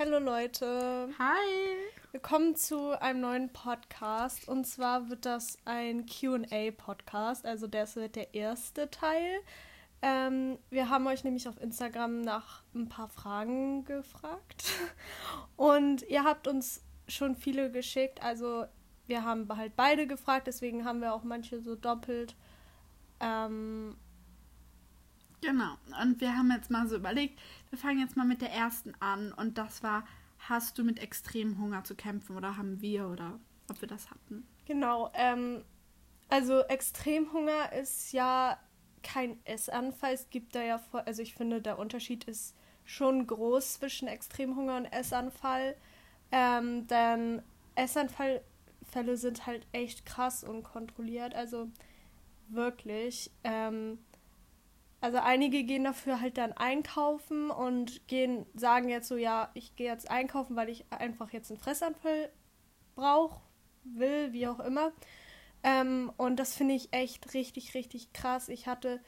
Hallo Leute. Hi. Willkommen zu einem neuen Podcast. Und zwar wird das ein QA-Podcast. Also das wird der erste Teil. Ähm, wir haben euch nämlich auf Instagram nach ein paar Fragen gefragt. Und ihr habt uns schon viele geschickt. Also wir haben halt beide gefragt, deswegen haben wir auch manche so doppelt. Ähm, Genau. Und wir haben jetzt mal so überlegt, wir fangen jetzt mal mit der ersten an. Und das war, hast du mit extremem Hunger zu kämpfen oder haben wir oder ob wir das hatten? Genau. Ähm, also Extremhunger ist ja kein Essanfall. Es gibt da ja, vor, also ich finde, der Unterschied ist schon groß zwischen Extremhunger und Essanfall. Ähm, denn Essanfallfälle sind halt echt krass und kontrolliert. Also wirklich. Ähm, also einige gehen dafür halt dann einkaufen und gehen, sagen jetzt so, ja, ich gehe jetzt einkaufen, weil ich einfach jetzt einen Fressanfall brauche, will, wie auch immer. Ähm, und das finde ich echt richtig, richtig krass. Ich hatte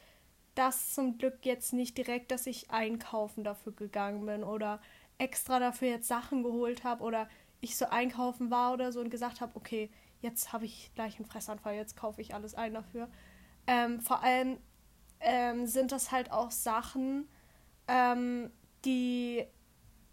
das zum Glück jetzt nicht direkt, dass ich einkaufen dafür gegangen bin oder extra dafür jetzt Sachen geholt habe oder ich so einkaufen war oder so und gesagt habe, okay, jetzt habe ich gleich einen Fressanfall, jetzt kaufe ich alles ein dafür. Ähm, vor allem ähm, sind das halt auch Sachen, ähm, die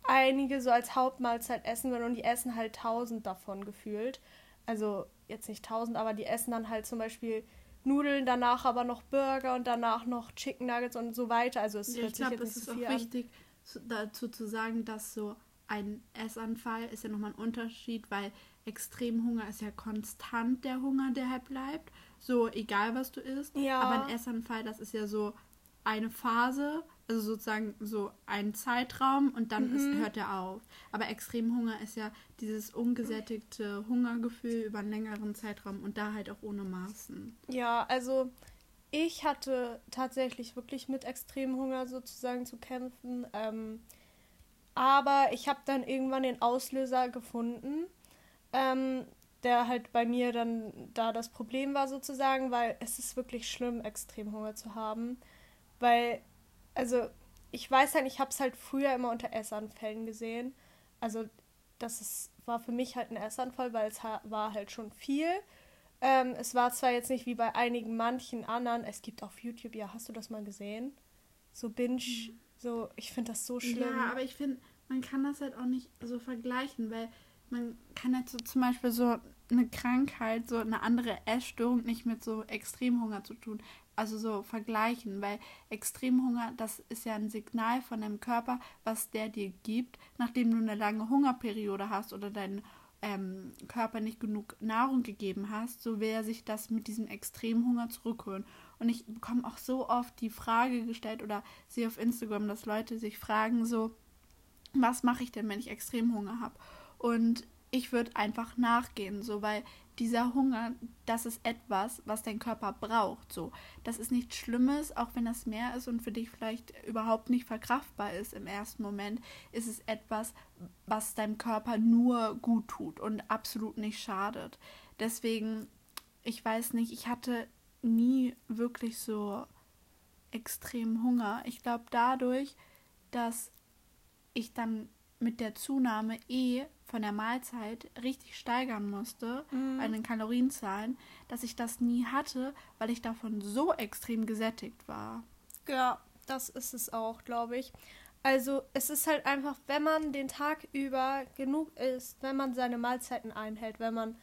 einige so als Hauptmahlzeit essen würden und die essen halt tausend davon gefühlt. Also jetzt nicht tausend, aber die essen dann halt zum Beispiel Nudeln, danach aber noch Burger und danach noch Chicken Nuggets und so weiter. Also es ja, hört ich glaube, es ist auch wichtig dazu zu sagen, dass so ein Essanfall ist ja nochmal ein Unterschied, weil Extremhunger ist ja konstant der Hunger, der halt bleibt. So, egal was du isst. Ja. Aber ein Essanfall, das ist ja so eine Phase, also sozusagen so ein Zeitraum und dann ist, Mhm. hört er auf. Aber Extremhunger ist ja dieses ungesättigte Hungergefühl über einen längeren Zeitraum und da halt auch ohne Maßen. Ja, also ich hatte tatsächlich wirklich mit Extremhunger sozusagen zu kämpfen. Ähm, aber ich habe dann irgendwann den Auslöser gefunden, ähm, der halt bei mir dann da das Problem war sozusagen, weil es ist wirklich schlimm, Extremhunger zu haben. Weil, also ich weiß halt, ich habe es halt früher immer unter Essanfällen gesehen. Also das ist, war für mich halt ein Essanfall, weil es war halt schon viel. Ähm, es war zwar jetzt nicht wie bei einigen manchen anderen, es gibt auf YouTube, ja, hast du das mal gesehen? So Binge, so, ich finde das so schlimm. Ja, aber ich finde, man kann das halt auch nicht so vergleichen, weil man kann halt so zum Beispiel so eine Krankheit, so eine andere Essstörung nicht mit so Extremhunger zu tun. Also so vergleichen, weil Extremhunger, das ist ja ein Signal von deinem Körper, was der dir gibt, nachdem du eine lange Hungerperiode hast oder dein ähm, Körper nicht genug Nahrung gegeben hast, so will er sich das mit diesem Extremhunger zurückholen. Und ich bekomme auch so oft die Frage gestellt oder sehe auf Instagram, dass Leute sich fragen so, was mache ich denn, wenn ich Extremhunger habe? Und ich würde einfach nachgehen, so, weil dieser Hunger, das ist etwas, was dein Körper braucht, so. Das ist nichts Schlimmes, auch wenn das mehr ist und für dich vielleicht überhaupt nicht verkraftbar ist im ersten Moment, ist es etwas, was deinem Körper nur gut tut und absolut nicht schadet. Deswegen, ich weiß nicht, ich hatte nie wirklich so extrem Hunger. Ich glaube dadurch, dass ich dann mit der Zunahme eh von der Mahlzeit richtig steigern musste, Mhm. bei den Kalorienzahlen, dass ich das nie hatte, weil ich davon so extrem gesättigt war. Ja, das ist es auch, glaube ich. Also es ist halt einfach, wenn man den Tag über genug isst, wenn man seine Mahlzeiten einhält, wenn man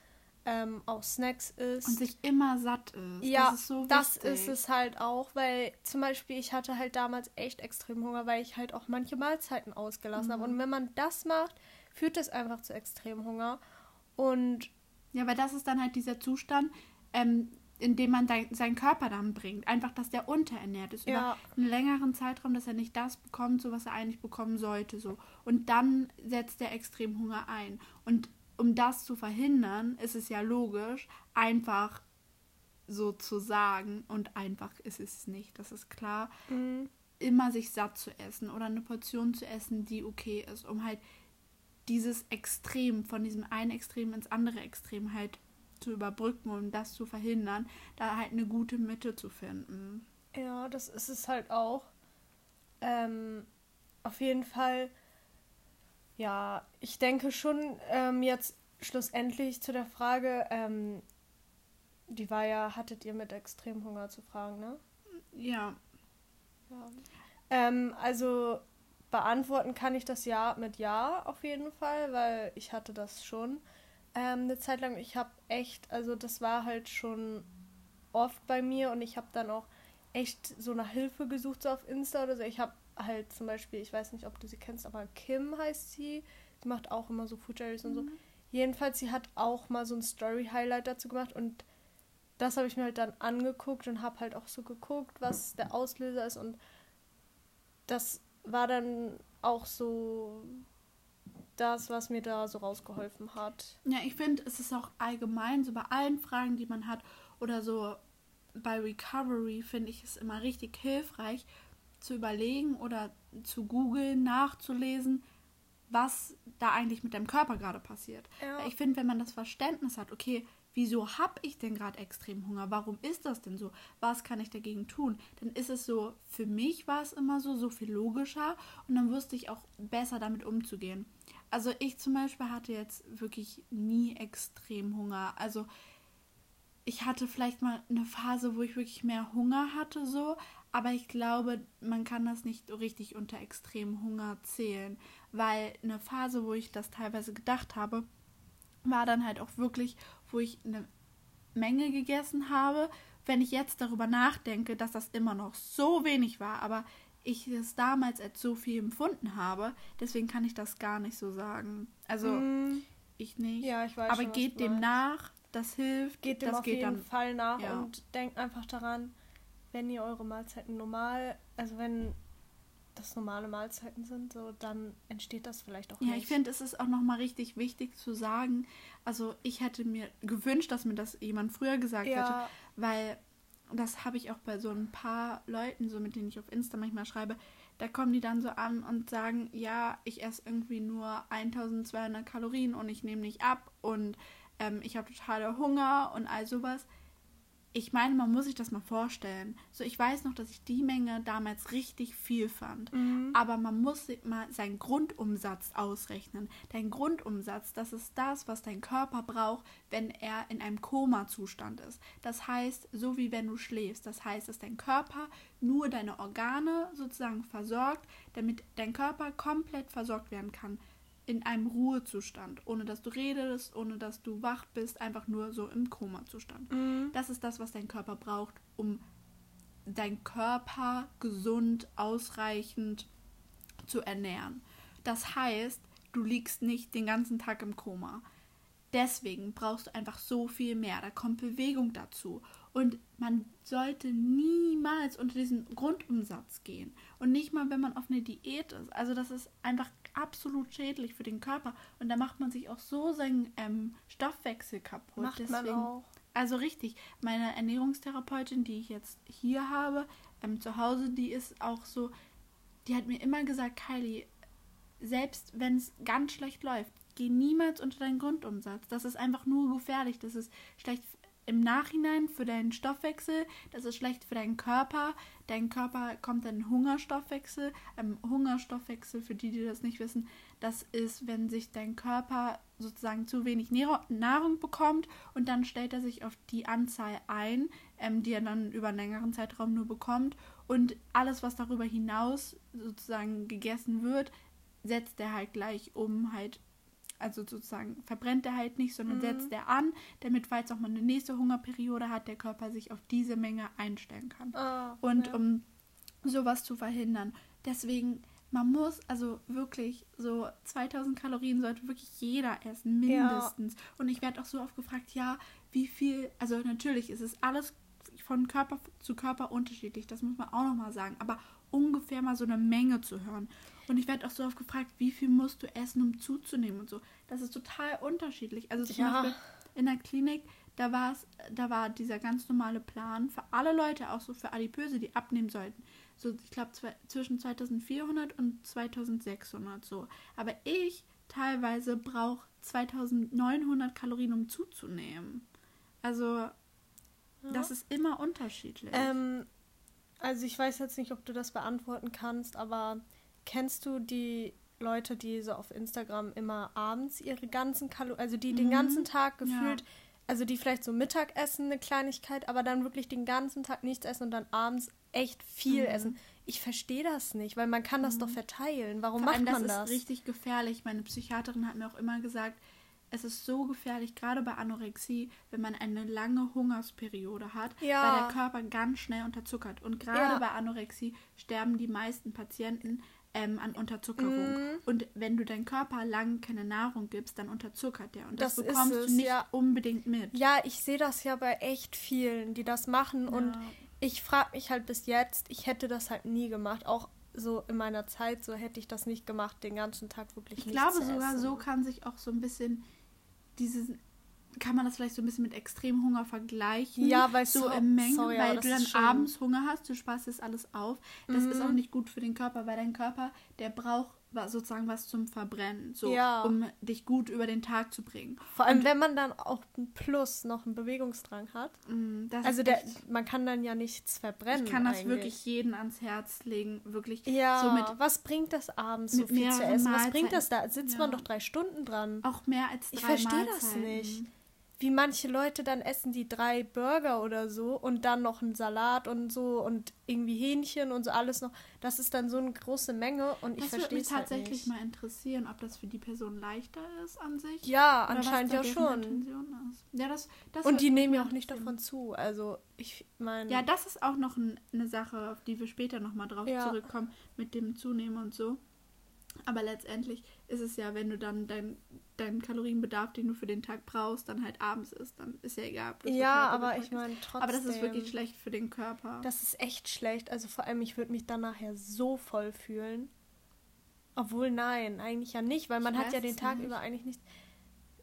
ähm, auch Snacks isst. Und sich immer satt ist. ja, das ist so das ist es halt auch, weil zum Beispiel ich hatte halt damals echt extrem Hunger, weil ich halt auch manche Mahlzeiten ausgelassen habe. Mhm. Und wenn man das macht, führt das einfach zu extrem Hunger. Und Ja, weil das ist dann halt dieser Zustand, ähm, in dem man dein, seinen Körper dann bringt. Einfach, dass der unterernährt ist. Ja. Über einen längeren Zeitraum, dass er nicht das bekommt, so was er eigentlich bekommen sollte. So. Und dann setzt der Extremhunger ein. Und um das zu verhindern, ist es ja logisch, einfach so zu sagen, und einfach ist es nicht, das ist klar, mh, immer sich satt zu essen oder eine Portion zu essen, die okay ist, um halt dieses Extrem von diesem einen Extrem ins andere Extrem halt zu überbrücken und das zu verhindern, da halt eine gute Mitte zu finden. Ja, das ist es halt auch. Ähm, auf jeden Fall Ja, ich denke schon ähm, jetzt schlussendlich zu der Frage, ähm, die war ja, hattet ihr mit Extremhunger zu fragen, ne? Ja. ja. Ähm, also beantworten kann ich das ja mit Ja auf jeden Fall, weil ich hatte das schon ähm, eine Zeit lang. Ich habe echt, also das war halt schon oft bei mir und ich habe dann auch echt so nach Hilfe gesucht so auf Insta oder so. Ich habe halt zum Beispiel, ich weiß nicht, ob du sie kennst, aber Kim heißt sie. Die macht auch immer so Food Diaries und so. Mhm. Jedenfalls, sie hat auch mal so ein Story-Highlight dazu gemacht und das habe ich mir halt dann angeguckt und habe halt auch so geguckt, was der Auslöser ist und das war dann auch so das, was mir da so rausgeholfen hat. Ja, ich finde, es ist auch allgemein, so bei allen Fragen, die man hat, oder so bei Recovery, finde ich es immer richtig hilfreich, zu überlegen oder zu googeln, nachzulesen, was da eigentlich mit deinem Körper gerade passiert. Ja. Ich finde, wenn man das Verständnis hat, okay, wieso habe ich denn gerade extrem Hunger? Warum ist das denn so? Was kann ich dagegen tun? Dann ist es so, für mich war es immer so, so viel logischer und dann wusste ich auch besser damit umzugehen. Also ich zum Beispiel hatte jetzt wirklich nie extrem Hunger. Also ich hatte vielleicht mal eine Phase, wo ich wirklich mehr Hunger hatte, so, aber ich glaube, man kann das nicht so richtig unter extrem Hunger zählen, weil eine Phase, wo ich das teilweise gedacht habe, war dann halt auch wirklich, wo ich eine Menge gegessen habe. Wenn ich jetzt darüber nachdenke, dass das immer noch so wenig war, aber ich es damals als so viel empfunden habe, deswegen kann ich das gar nicht so sagen. Also Mm, ich nicht. ja, ich weiß aber schon, geht dem nach, das hilft. Geht dem das auf geht jeden dann. Fall nach ja. und denkt einfach daran, wenn ihr eure Mahlzeiten normal, also wenn das normale Mahlzeiten sind, so dann entsteht das vielleicht auch Ja, nicht. ich finde, es ist auch nochmal richtig wichtig zu sagen. Also ich hätte mir gewünscht, dass mir das jemand früher gesagt hätte, ja, weil das habe ich auch bei so ein paar Leuten, so mit denen ich auf Insta manchmal schreibe, da kommen die dann so an und sagen, ja, ich esse irgendwie nur 1200 Kalorien und ich nehme nicht ab und ähm, ich habe total Hunger und all sowas. Ich meine, man muss sich das mal vorstellen. So, ich weiß noch, dass ich die Menge damals richtig viel fand. mhm. Aber man muss sich mal seinen Grundumsatz ausrechnen. Dein Grundumsatz, das ist das, was dein Körper braucht, wenn er in einem Koma-Zustand ist. Das heißt, so wie wenn du schläfst. Das heißt, dass dein Körper nur deine Organe sozusagen versorgt, damit dein Körper komplett versorgt werden kann. In einem Ruhezustand, ohne dass du redest, ohne dass du wach bist, einfach nur so im Koma-Zustand. Mhm. Das ist das, was dein Körper braucht, um dein Körper gesund, ausreichend zu ernähren. Das heißt, du liegst nicht den ganzen Tag im Koma. Deswegen brauchst du einfach so viel mehr. Da kommt Bewegung dazu. Und man sollte niemals unter diesen Grundumsatz gehen. Und nicht mal, wenn man auf eine Diät ist. Also das ist einfach absolut schädlich für den Körper. Und da macht man sich auch so seinen ähm, Stoffwechsel kaputt. Macht man auch. Also richtig, meine Ernährungstherapeutin, die ich jetzt hier habe, ähm, zu Hause, die ist auch so, die hat mir immer gesagt, Kylie, selbst wenn es ganz schlecht läuft, geh niemals unter deinen Grundumsatz. Das ist einfach nur gefährlich. Das ist schlecht im Nachhinein für deinen Stoffwechsel, das ist schlecht für deinen Körper. Dein Körper kommt in Hungerstoffwechsel. Ähm, Hungerstoffwechsel, für die, die das nicht wissen, das ist, wenn sich dein Körper sozusagen zu wenig Nahrung bekommt und dann stellt er sich auf die Anzahl ein, ähm, die er dann über einen längeren Zeitraum nur bekommt. Und alles, was darüber hinaus sozusagen gegessen wird, setzt er halt gleich um, halt also sozusagen verbrennt er halt nicht, sondern Mhm. setzt er an, damit, falls auch mal eine nächste Hungerperiode hat, der Körper sich auf diese Menge einstellen kann. Ah, Und ja. um sowas zu verhindern. Deswegen, man muss also wirklich so 2000 Kalorien sollte wirklich jeder essen, Ja. mindestens. Und ich werde auch so oft gefragt, ja, wie viel, also natürlich ist es alles von Körper zu Körper unterschiedlich, das muss man auch nochmal sagen, aber ungefähr mal so eine Menge zu hören. Und ich werde auch so oft gefragt, wie viel musst du essen, um zuzunehmen und so. Das ist total unterschiedlich. Also zum Ja. Beispiel in der Klinik, da war es, da war dieser ganz normale Plan für alle Leute, auch so für Adipöse, die abnehmen sollten. So, ich glaube, zwischen 2400 und 2600 so. Aber ich teilweise brauche 2900 Kalorien, um zuzunehmen. Also, das ist immer unterschiedlich. Ähm, also ich weiß jetzt nicht, ob du das beantworten kannst, aber kennst du die Leute, die so auf Instagram immer abends ihre ganzen Kalorien, also die mhm. den ganzen Tag gefühlt, ja. also die vielleicht so Mittag essen, eine Kleinigkeit, aber dann wirklich den ganzen Tag nichts essen und dann abends echt viel mhm. essen. Ich verstehe das nicht, weil man kann das mhm. doch verteilen. Warum Vor macht man das? Das ist richtig gefährlich. Meine Psychiaterin hat mir auch immer gesagt, es ist so gefährlich, gerade bei Anorexie, wenn man eine lange Hungersperiode hat, ja. weil der Körper ganz schnell unterzuckert. Und gerade ja. bei Anorexie sterben die meisten Patienten ähm, an Unterzuckerung. Mm. Und wenn du deinem Körper lang keine Nahrung gibst, dann unterzuckert der. Und das, das bekommst es, du nicht ja. unbedingt mit. Ja, ich sehe das ja bei echt vielen, die das machen. Und ich frage mich halt bis jetzt, ich hätte das halt nie gemacht. Auch so in meiner Zeit, so hätte ich das nicht gemacht, den ganzen Tag wirklich Ich glaube sogar, so kann sich auch so ein bisschen dieses kann man das vielleicht so ein bisschen mit Extremhunger vergleichen. Ja, weil so, im Mengen, sorry, weil du dann abends Hunger hast, du sparst das alles auf. Das mhm. ist auch nicht gut für den Körper, weil dein Körper, der braucht sozusagen was zum Verbrennen, so ja. um dich gut über den Tag zu bringen. Vor allem, Und, wenn man dann auch ein Plus noch einen Bewegungsdrang hat. Mm, also der, man kann dann ja nichts verbrennen. Ich kann das eigentlich. wirklich jeden ans Herz legen, wirklich. Ja. So mit, was bringt das abends so viel zu essen? Mahlzeiten. Was bringt das da? Sitzt ja. man doch drei Stunden dran. Auch mehr als drei Ich verstehe das nicht wie manche Leute dann essen die drei Burger oder so und dann noch einen Salat und so und irgendwie Hähnchen und so alles noch. Das ist dann so eine große Menge und ich verstehe es halt tatsächlich nicht. mal interessieren, ob das für die Person leichter ist an sich. Ja, anscheinend ja schon. Ja, das, das und die nehmen ja auch nicht davon zu. Also ich meine. Ja, das ist auch noch ein, eine Sache, auf die wir später nochmal drauf ja. zurückkommen mit dem Zunehmen und so. Aber letztendlich ist es ja, wenn du dann dein, deinen Kalorienbedarf, den du für den Tag brauchst, dann halt abends isst, dann ist ja egal. Ja, aber ich meine trotzdem. Aber das ist wirklich schlecht für den Körper. Das ist echt schlecht. Also vor allem, ich würde mich dann nachher so voll fühlen. Obwohl, nein, eigentlich ja nicht, weil man ich hat ja den Tag nicht. über eigentlich nicht.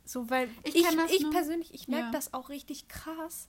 So, weil ich, ich, ich persönlich, ich merke ja. das auch richtig krass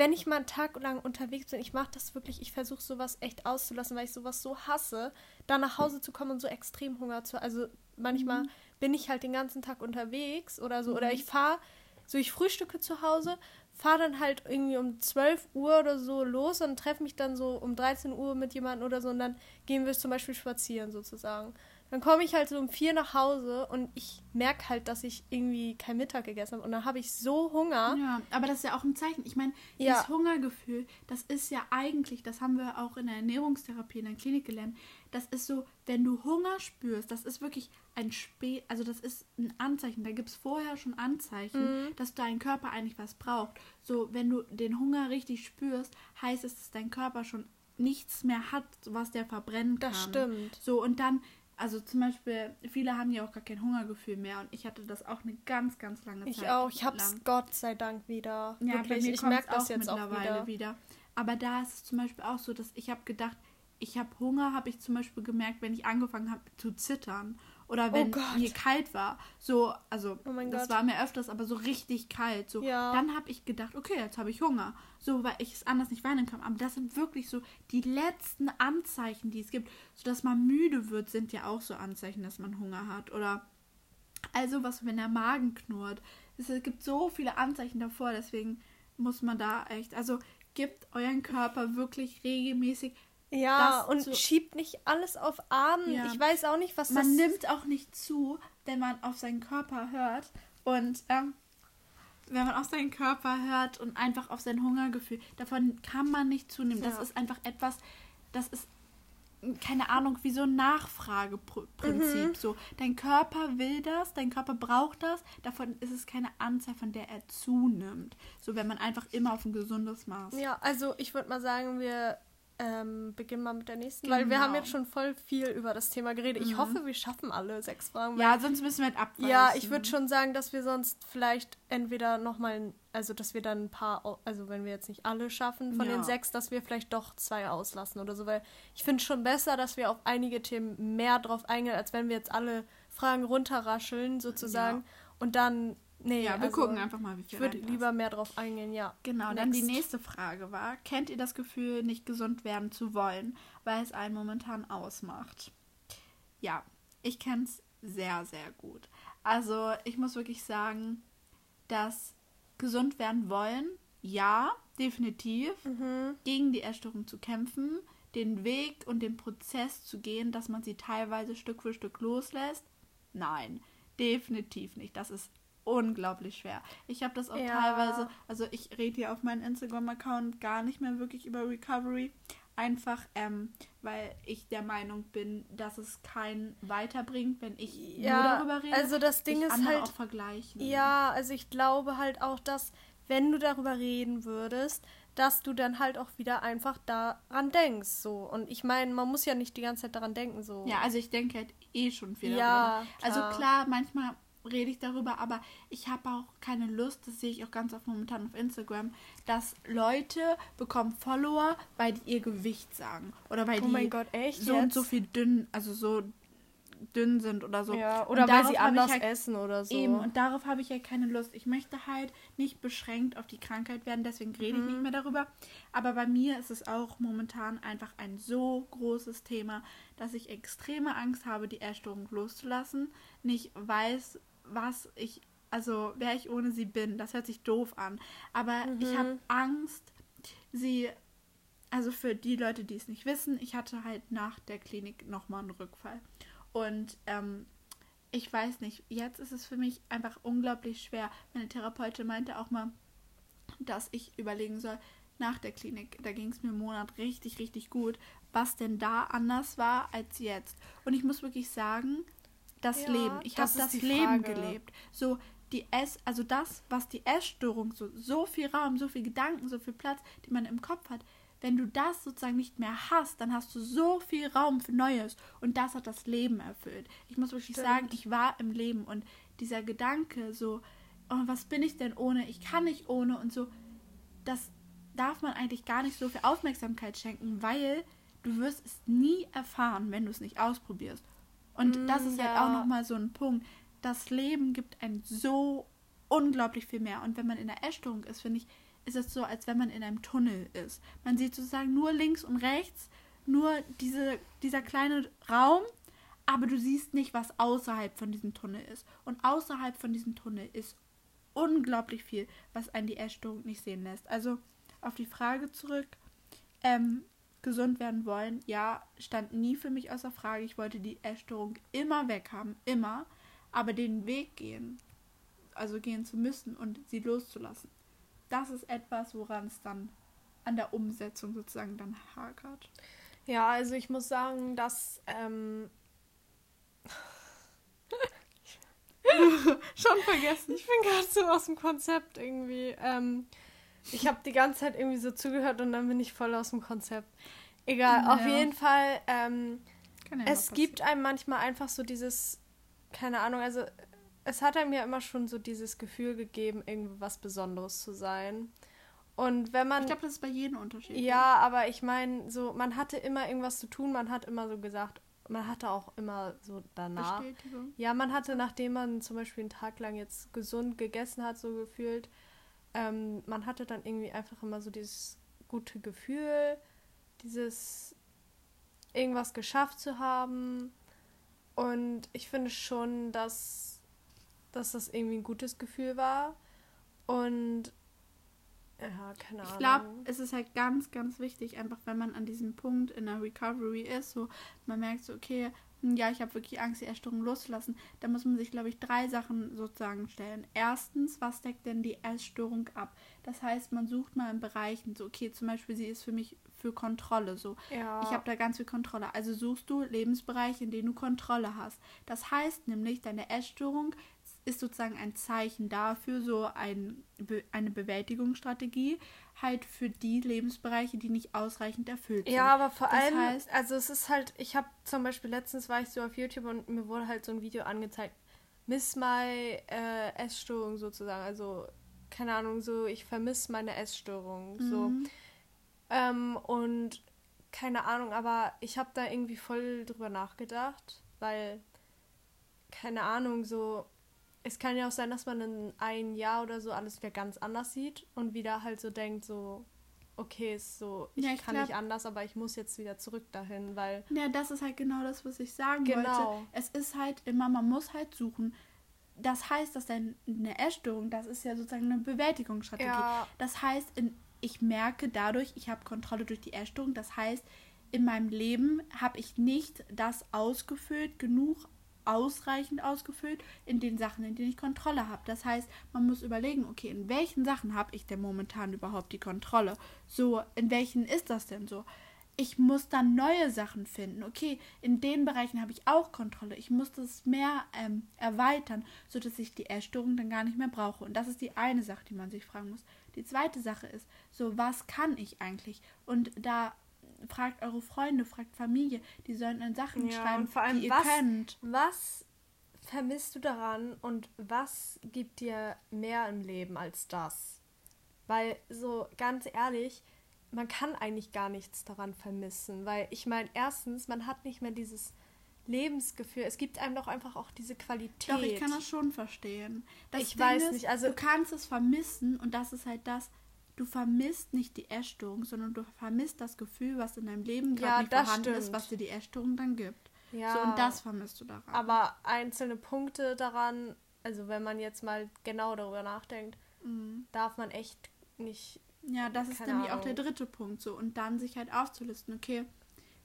wenn ich mal einen Tag lang unterwegs bin, ich mache das wirklich, ich versuche sowas echt auszulassen, weil ich sowas so hasse, da nach Hause zu kommen und so extrem Hunger zu. Also manchmal mhm. Bin ich halt den ganzen Tag unterwegs oder so, mhm. oder ich fahre, so ich frühstücke zu Hause, fahre dann halt irgendwie um 12 Uhr oder so los und treffe mich dann so um 13 Uhr mit jemandem oder so und dann gehen wir zum Beispiel spazieren sozusagen. Dann komme ich halt so um vier nach Hause und ich merke halt, dass ich irgendwie kein Mittag gegessen habe. Und dann habe ich so Hunger. Ja, aber das ist ja auch ein Zeichen. Ich meine, ja. das Hungergefühl, das ist ja eigentlich, das haben wir auch in der Ernährungstherapie in der Klinik gelernt. Das ist so, wenn du Hunger spürst, das ist wirklich ein Spät, also das ist ein Anzeichen. Da gibt es vorher schon Anzeichen, mhm. dass dein Körper eigentlich was braucht. So, wenn du den Hunger richtig spürst, heißt es, dass dein Körper schon nichts mehr hat, was der verbrennen kann. Das stimmt. So, und dann also zum Beispiel, viele haben ja auch gar kein Hungergefühl mehr und ich hatte das auch eine ganz, ganz lange Zeit. Ich auch, ich hab's lang. Gott sei Dank wieder. Ja, Wirklich, ich merke das jetzt auch wieder. wieder. Aber da ist es zum Beispiel auch so, dass ich habe gedacht, ich habe Hunger, habe ich zum Beispiel gemerkt, wenn ich angefangen habe zu zittern oder oh wenn oh mir kalt war. So, also oh das Gott. war mir öfters, aber so richtig kalt. So, ja. dann habe ich gedacht, okay, jetzt habe ich Hunger. So, weil ich es anders nicht wahrnehmen kann. Aber das sind wirklich so die letzten Anzeichen, die es gibt. So dass man müde wird, sind ja auch so Anzeichen, dass man Hunger hat. Oder also was, wenn der Magen knurrt. Es gibt so viele Anzeichen davor, deswegen muss man da echt, also gibt euren Körper wirklich regelmäßig ja, und so schiebt nicht alles auf Abend. Ja. Ich weiß auch nicht, was man das... Man nimmt auch nicht zu, wenn man auf seinen Körper hört. Und ähm, wenn man auf seinen Körper hört und einfach auf sein Hungergefühl, davon kann man nicht zunehmen. Ja. Das ist einfach etwas, das ist keine Ahnung, wie so ein Nachfrageprinzip. Mhm. So, dein Körper will das, dein Körper braucht das, davon ist es keine Anzahl, von der er zunimmt. So, wenn man einfach immer auf ein gesundes Maß. Ja, also ich würde mal sagen, wir ähm, beginnen wir mit der nächsten, genau. weil wir haben genau. jetzt schon voll viel über das Thema geredet. Ich mhm. hoffe, wir schaffen alle sechs Fragen. Ja, sonst müssen wir halt abweichen. Ja, ich würde schon sagen, dass wir sonst vielleicht entweder nochmal, also dass wir dann ein paar, also wenn wir jetzt nicht alle schaffen von ja. den sechs, dass wir vielleicht doch zwei auslassen oder so, weil ich finde schon besser, dass wir auf einige Themen mehr drauf eingehen, als wenn wir jetzt alle Fragen runterrascheln sozusagen ja. und dann Nee, ja, wir also, gucken einfach mal, wie viel. Ich würde lieber mehr drauf eingehen, ja. Genau, Next. dann die nächste Frage war: Kennt ihr das Gefühl, nicht gesund werden zu wollen, weil es einen momentan ausmacht? Ja, ich kenne es sehr, sehr gut. Also, ich muss wirklich sagen, dass gesund werden wollen, ja, definitiv, mhm. gegen die Essstörung zu kämpfen, den Weg und den Prozess zu gehen, dass man sie teilweise Stück für Stück loslässt? Nein, definitiv nicht. Das ist unglaublich schwer. Ich habe das auch ja. teilweise, also ich rede hier auf meinem Instagram-Account gar nicht mehr wirklich über Recovery. Einfach, ähm, weil ich der Meinung bin, dass es keinen weiterbringt, wenn ich ja, nur darüber rede. Also das Ding ist halt. Auch vergleichen. Ja, also ich glaube halt auch, dass wenn du darüber reden würdest, dass du dann halt auch wieder einfach daran denkst. So. Und ich meine, man muss ja nicht die ganze Zeit daran denken. so. Ja, also ich denke halt eh schon viel ja, darüber. Klar. Also klar, manchmal rede ich darüber, aber ich habe auch keine Lust, das sehe ich auch ganz oft momentan auf Instagram, dass Leute bekommen Follower, weil die ihr Gewicht sagen. Oder weil oh die Gott, so jetzt? und so viel dünn, also so dünn sind oder so. Ja, oder weil sie anders halt essen oder so. Eben, und darauf habe ich ja keine Lust. Ich möchte halt nicht beschränkt auf die Krankheit werden, deswegen rede mhm. ich nicht mhm. mehr darüber. Aber bei mir ist es auch momentan einfach ein so großes Thema, dass ich extreme Angst habe, die Essstörung loszulassen. Nicht weiß, was ich, also wer ich ohne sie bin. Das hört sich doof an. Aber mhm. ich habe Angst, sie also für die Leute, die es nicht wissen, ich hatte halt nach der Klinik nochmal einen Rückfall. Und ähm, ich weiß nicht, jetzt ist es für mich einfach unglaublich schwer. Meine Therapeutin meinte auch mal, dass ich überlegen soll, nach der Klinik, da ging es mir im Monat richtig, richtig gut, was denn da anders war als jetzt. Und ich muss wirklich sagen, das ja, Leben, ich habe das Leben gelebt. So, die Ess, also das, was die Essstörung, so, so viel Raum, so viel Gedanken, so viel Platz, die man im Kopf hat, wenn du das sozusagen nicht mehr hast, dann hast du so viel Raum für Neues. Und das hat das Leben erfüllt. Ich muss wirklich Stimmt. sagen, ich war im Leben und dieser Gedanke, so, oh, was bin ich denn ohne? Ich kann nicht ohne und so, das darf man eigentlich gar nicht so viel Aufmerksamkeit schenken, weil du wirst es nie erfahren, wenn du es nicht ausprobierst. Und mm, das ist ja. halt auch nochmal so ein Punkt. Das Leben gibt einem so unglaublich viel mehr. Und wenn man in der Essstörung ist, finde ich, ist es so, als wenn man in einem Tunnel ist. Man sieht sozusagen nur links und rechts, nur diese, dieser kleine Raum, aber du siehst nicht, was außerhalb von diesem Tunnel ist. Und außerhalb von diesem Tunnel ist unglaublich viel, was einen die Essstörung nicht sehen lässt. Also auf die Frage zurück, ähm, gesund werden wollen, ja, stand nie für mich außer Frage. Ich wollte die Essstörung immer weghaben, immer, aber den Weg gehen, also gehen zu müssen und sie loszulassen das ist etwas, woran es dann an der Umsetzung sozusagen dann hakert. Ja, also ich muss sagen, dass ähm schon vergessen. Ich bin gerade so aus dem Konzept irgendwie. Ähm, ich habe die ganze Zeit irgendwie so zugehört und dann bin ich voll aus dem Konzept. Egal, ja. auf jeden Fall. Ähm, ja es gibt einem manchmal einfach so dieses, keine Ahnung, also es hat einem ja immer schon so dieses Gefühl gegeben, irgendwas Besonderes zu sein. Und wenn man. Ich glaube, das ist bei jedem unterschiedlich. Ja, aber ich meine, so, man hatte immer irgendwas zu tun, man hat immer so gesagt, man hatte auch immer so danach. Ja, man hatte, nachdem man zum Beispiel einen Tag lang jetzt gesund gegessen hat, so gefühlt, ähm, man hatte dann irgendwie einfach immer so dieses gute Gefühl, dieses irgendwas geschafft zu haben. Und ich finde schon, dass dass das irgendwie ein gutes Gefühl war. Und ja, keine Ahnung. Ich glaube, es ist halt ganz, ganz wichtig, einfach wenn man an diesem Punkt in der Recovery ist, so man merkt so, okay, ja, ich habe wirklich Angst, die Essstörung loszulassen, da muss man sich, glaube ich, drei Sachen sozusagen stellen. Erstens, was deckt denn die Essstörung ab? Das heißt, man sucht mal in Bereichen, so, okay, zum Beispiel, sie ist für mich für Kontrolle, so. Ja. Ich habe da ganz viel Kontrolle. Also suchst du Lebensbereiche, in denen du Kontrolle hast. Das heißt nämlich, deine Essstörung ist sozusagen ein Zeichen dafür, so ein, eine Bewältigungsstrategie, halt für die Lebensbereiche, die nicht ausreichend erfüllt sind. Ja, aber vor das allem, heißt, also es ist halt, ich habe zum Beispiel letztens war ich so auf YouTube und mir wurde halt so ein Video angezeigt, Miss My äh, Essstörung sozusagen, also keine Ahnung, so ich vermisse meine Essstörung, mhm. so ähm, und keine Ahnung, aber ich habe da irgendwie voll drüber nachgedacht, weil keine Ahnung, so es kann ja auch sein, dass man in ein Jahr oder so alles wieder ganz anders sieht und wieder halt so denkt, so, okay, ist so, ich, ja, ich kann glaub, nicht anders, aber ich muss jetzt wieder zurück dahin, weil. Ja, das ist halt genau das, was ich sagen genau. wollte. Es ist halt immer, man muss halt suchen. Das heißt, dass eine Essstörung, das ist ja sozusagen eine Bewältigungsstrategie. Ja. Das heißt, in, ich merke dadurch, ich habe Kontrolle durch die Essstörung. Das heißt, in meinem Leben habe ich nicht das ausgefüllt, genug ausreichend ausgefüllt in den Sachen, in denen ich Kontrolle habe. Das heißt, man muss überlegen, okay, in welchen Sachen habe ich denn momentan überhaupt die Kontrolle? So, in welchen ist das denn so? Ich muss dann neue Sachen finden. Okay, in den Bereichen habe ich auch Kontrolle. Ich muss das mehr ähm, erweitern, sodass ich die Essstörung dann gar nicht mehr brauche. Und das ist die eine Sache, die man sich fragen muss. Die zweite Sache ist, so, was kann ich eigentlich? Und da fragt eure Freunde, fragt Familie, die sollen dann Sachen ja, schreiben, vor allem, die ihr was, könnt. Was vermisst du daran und was gibt dir mehr im Leben als das? Weil so ganz ehrlich, man kann eigentlich gar nichts daran vermissen, weil ich meine, erstens, man hat nicht mehr dieses Lebensgefühl. Es gibt einem doch einfach auch diese Qualität. Doch, ich kann das schon verstehen. Das ich Ding weiß ist, nicht, also du kannst es vermissen und das ist halt das, du vermisst nicht die Essstörung, sondern du vermisst das Gefühl, was in deinem Leben gerade ja, nicht vorhanden stimmt. ist, was dir die Essstörung dann gibt. Ja. So, und das vermisst du daran. Aber einzelne Punkte daran, also wenn man jetzt mal genau darüber nachdenkt, mhm. darf man echt nicht. Ja, das ist nämlich Ahnung. auch der dritte Punkt so. Und dann sich halt aufzulisten, okay,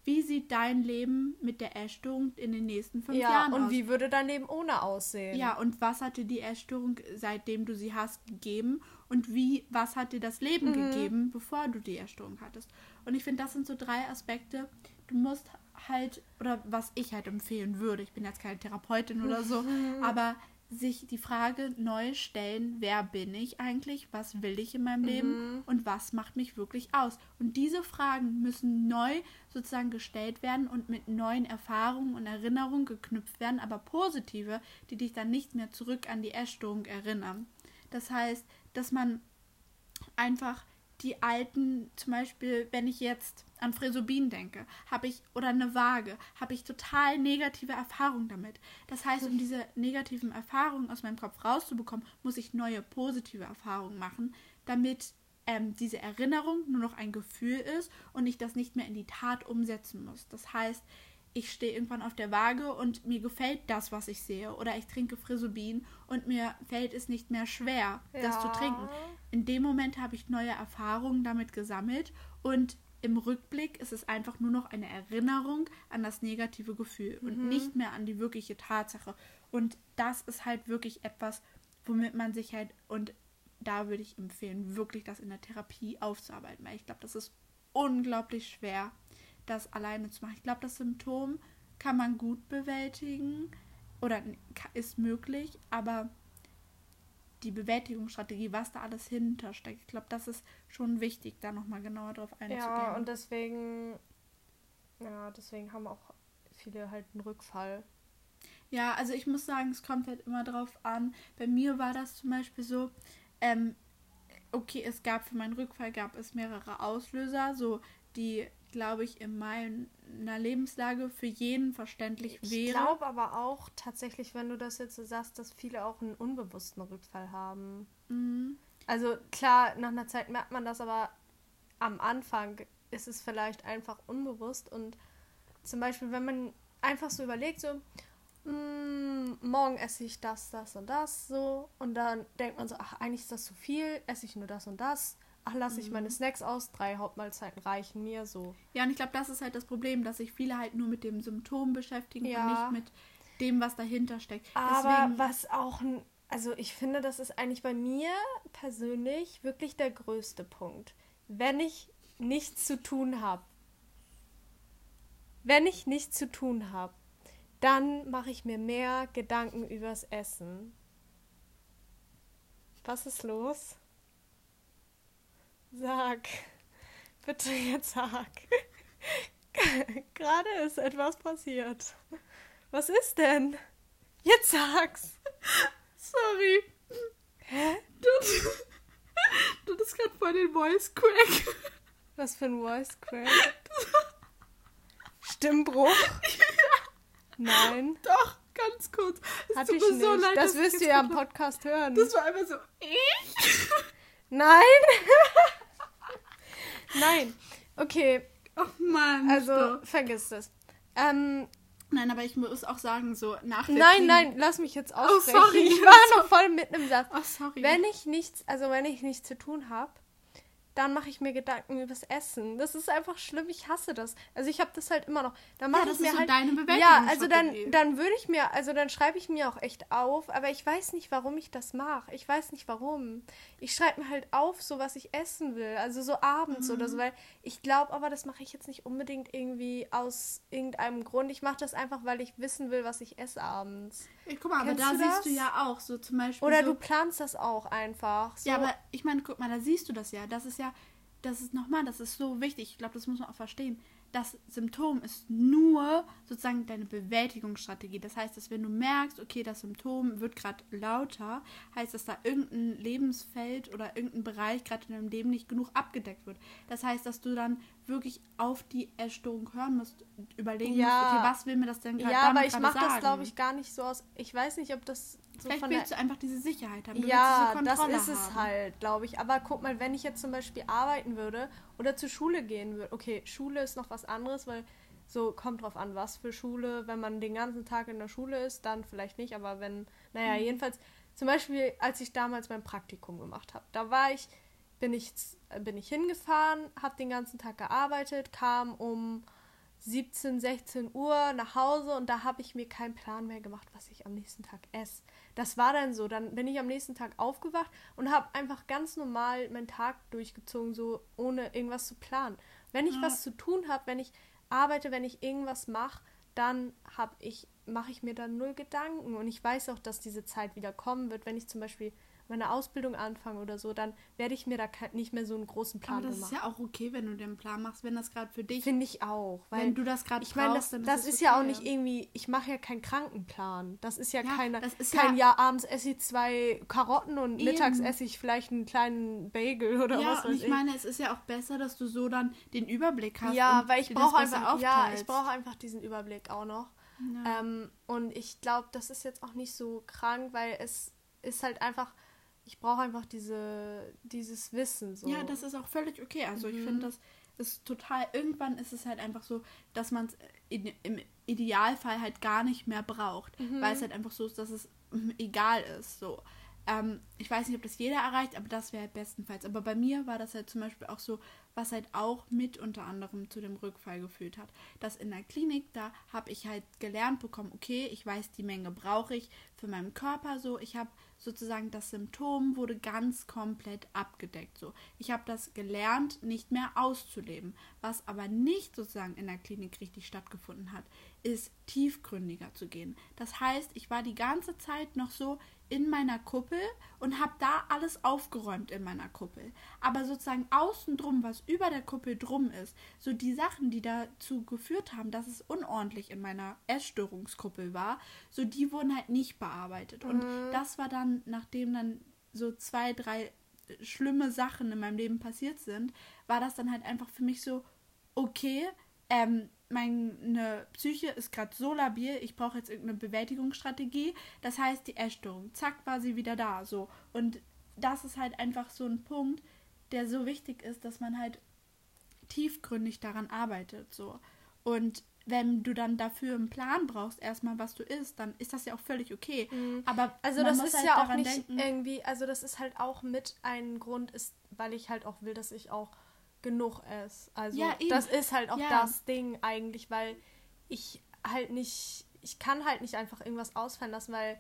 wie sieht dein Leben mit der Essstörung in den nächsten fünf ja, Jahren aus? Ja, und wie würde dein Leben ohne aussehen? Ja, und was hat dir die Essstörung, seitdem du sie hast, gegeben? Und wie, was hat dir das Leben mhm. gegeben, bevor du die Essstörung hattest? Und ich finde, das sind so drei Aspekte. Du musst halt, oder was ich halt empfehlen würde, ich bin jetzt keine Therapeutin oder so, aber sich die Frage neu stellen, wer bin ich eigentlich, was will ich in meinem mhm. Leben und was macht mich wirklich aus. Und diese Fragen müssen neu sozusagen gestellt werden und mit neuen Erfahrungen und Erinnerungen geknüpft werden, aber positive, die dich dann nicht mehr zurück an die Essstörung erinnern. Das heißt, dass man einfach die alten, zum Beispiel, wenn ich jetzt an Fresubin denke, habe ich, oder eine Waage, habe ich total negative Erfahrungen damit. Das heißt, um diese negativen Erfahrungen aus meinem Kopf rauszubekommen, muss ich neue positive Erfahrungen machen, damit ähm, diese Erinnerung nur noch ein Gefühl ist und ich das nicht mehr in die Tat umsetzen muss. Das heißt, ich stehe irgendwann auf der Waage und mir gefällt das, was ich sehe. Oder ich trinke Frisubin und mir fällt es nicht mehr schwer, ja. das zu trinken. In dem Moment habe ich neue Erfahrungen damit gesammelt und im Rückblick ist es einfach nur noch eine Erinnerung an das negative Gefühl mhm. und nicht mehr an die wirkliche Tatsache. Und das ist halt wirklich etwas, womit man sich halt, und da würde ich empfehlen, wirklich das in der Therapie aufzuarbeiten, weil ich glaube, das ist unglaublich schwer das alleine zu machen. Ich glaube, das Symptom kann man gut bewältigen oder ist möglich, aber die Bewältigungsstrategie, was da alles hintersteckt, ich glaube, das ist schon wichtig, da nochmal genauer drauf einzugehen. Ja, und deswegen, ja, deswegen haben auch viele halt einen Rückfall. Ja, also ich muss sagen, es kommt halt immer drauf an. Bei mir war das zum Beispiel so, ähm, okay, es gab für meinen Rückfall gab es mehrere Auslöser, so die glaube ich, in meiner Lebenslage für jeden verständlich wäre. Ich glaube aber auch tatsächlich, wenn du das jetzt so sagst, dass viele auch einen unbewussten Rückfall haben. Mhm. Also klar, nach einer Zeit merkt man das, aber am Anfang ist es vielleicht einfach unbewusst und zum Beispiel, wenn man einfach so überlegt, so, mm, morgen esse ich das, das und das, so, und dann denkt man so, ach, eigentlich ist das zu viel, esse ich nur das und das ach, lasse ich meine mhm. Snacks aus, drei Hauptmahlzeiten reichen mir so. Ja, und ich glaube, das ist halt das Problem, dass sich viele halt nur mit dem Symptom beschäftigen ja. und nicht mit dem, was dahinter steckt. Aber Deswegen, was auch, also ich finde, das ist eigentlich bei mir persönlich wirklich der größte Punkt. Wenn ich nichts zu tun habe, wenn ich nichts zu tun habe, dann mache ich mir mehr Gedanken übers Essen. Was ist los? Sag. Bitte jetzt sag. Gerade ist etwas passiert. Was ist denn? Jetzt sag's. Sorry. Hä? Du, du hast gerade voll den Voice Crack. Was für ein Voice Crack? Stimmbruch? Nein. Doch, ganz kurz. Es Hatte tut mir so leid. Das wirst du ja am Podcast hören. Das war einfach so, ich? Nein. Nein. Okay. Oh Mann. Also, stopp. vergiss das. Ähm, Nein, aber ich muss auch sagen, so nach der Nein, nein, lass mich jetzt aussprechen. Oh, sorry. Ich war noch voll mitten im Satz. Oh, sorry. Wenn ich nichts, also wenn ich nichts zu tun habe, dann mache ich mir Gedanken übers Essen. Das ist einfach schlimm. Ich hasse das. Also ich habe das halt immer noch. Dann mache Ja, das ich mir ist so halt deine Ja, also dann dann würde ich mir, also dann schreibe ich mir auch echt auf, aber ich weiß nicht, warum ich das mache. Ich weiß nicht warum. Ich schreibe mir halt auf, so was ich essen will, also so abends oder Mhm. so, weil ich glaube, aber das mache ich jetzt nicht unbedingt irgendwie aus irgendeinem Grund. Ich mache das einfach, weil ich wissen will, was ich esse abends. Ey, guck mal, aber Kennst da du siehst das? du ja auch so zum Beispiel. Oder so, du planst das auch einfach. So. Ja, aber ich meine, guck mal, da siehst du das ja. Das ist ja, das ist nochmal, das ist so wichtig. Ich glaube, das muss man auch verstehen. Das Symptom ist nur sozusagen deine Bewältigungsstrategie. Das heißt, dass wenn du merkst, okay, das Symptom wird gerade lauter, heißt das, da irgendein Lebensfeld oder irgendein Bereich gerade in deinem Leben nicht genug abgedeckt wird. Das heißt, dass du dann wirklich auf die Essstörung hören musst, überlegen Ja. musst, okay, was will mir das denn gerade ja, aber ich mache das, glaube ich, gar nicht so aus. Ich weiß nicht, ob das so Vielleicht willst du einfach diese Sicherheit haben. Du Ja, diese das ist es haben. halt, glaube ich. Aber guck mal, wenn ich jetzt zum Beispiel arbeiten würde oder zur Schule gehen würde. Okay, Schule ist noch was anderes, weil so kommt drauf an, was für Schule. Wenn man den ganzen Tag in der Schule ist, dann vielleicht nicht. Aber wenn, naja, Mhm. jedenfalls, zum Beispiel, als ich damals mein Praktikum gemacht habe, da war ich, bin ich, bin ich hingefahren, habe den ganzen Tag gearbeitet, kam um 17, 16 Uhr nach Hause und da habe ich mir keinen Plan mehr gemacht, was ich am nächsten Tag esse. Das war dann so. Dann bin ich am nächsten Tag aufgewacht und habe einfach ganz normal meinen Tag durchgezogen, so ohne irgendwas zu planen. Wenn ich Ja. was zu tun habe, wenn ich arbeite, wenn ich irgendwas mache, dann habe ich mache ich mir dann null Gedanken und ich weiß auch, dass diese Zeit wieder kommen wird, wenn ich zum Beispiel meine Ausbildung anfange oder so, dann werde ich mir da nicht mehr so einen großen Plan Aber das machen. ist ja auch okay, wenn du einen Plan machst, wenn das gerade für dich, Finde ich auch, weil wenn du das gerade ich meine, das, brauchst, das es ist ja auch okay. nicht irgendwie, ich mache ja keinen Krankenplan. Das ist ja, Ja, keine, das ist kein ja- Jahr abends esse ich zwei Karotten und Eben. mittags esse ich vielleicht einen kleinen Bagel oder ja, was weiß ich ich. meine, es ist ja auch besser, dass du so dann den Überblick hast. ja, und weil ich das brauche einfach, ja, ich brauche einfach diesen Überblick auch noch. Ja. Ähm, und ich glaube, das ist jetzt auch nicht so krank, weil es ist halt einfach, ich brauche einfach diese, dieses Wissen so. Ja, das ist auch völlig okay. Also ich Mhm. finde, das ist total, irgendwann ist es halt einfach so, dass man es im Idealfall halt gar nicht mehr braucht, Mhm. weil es halt einfach so ist, dass es mm, egal ist. So. Ähm, ich weiß nicht, ob das jeder erreicht, aber das wäre halt bestenfalls. Aber bei mir war das halt zum Beispiel auch so, was halt auch mit unter anderem zu dem Rückfall geführt hat. Dass in der Klinik, da habe ich halt gelernt bekommen, okay, ich weiß, die Menge brauche ich für meinen Körper so. Ich habe sozusagen das Symptom wurde ganz komplett abgedeckt. So, ich habe das gelernt, nicht mehr auszuleben. Was aber nicht sozusagen in der Klinik richtig stattgefunden hat, ist tiefgründiger zu gehen. Das heißt, ich war die ganze Zeit noch so in meiner Kuppel und habe da alles aufgeräumt in meiner Kuppel. Aber sozusagen außen drum, was über der Kuppel drum ist, so die Sachen, die dazu geführt haben, dass es unordentlich in meiner Essstörungskuppel war, so die wurden halt nicht bearbeitet. Und das war dann, nachdem dann so zwei, drei schlimme Sachen in meinem Leben passiert sind, war das dann halt einfach für mich so, okay, ähm, meine Psyche ist gerade so labil, ich brauche jetzt irgendeine Bewältigungsstrategie. Das heißt, die Essstörung, zack, war sie wieder da. So. Und das ist halt einfach so ein Punkt, der so wichtig ist, dass man halt tiefgründig daran arbeitet. So. Und wenn du dann dafür einen Plan brauchst, erstmal was du isst, dann ist das ja auch völlig okay. Aber Also das ist halt ja auch nicht denken, irgendwie, also das ist halt auch mit ein Grund, ist, weil ich halt auch will, dass ich auch genug esse. Also Ja, das ist halt auch Ja. das Ding eigentlich, weil ich halt nicht, ich kann halt nicht einfach irgendwas ausfallen lassen, weil,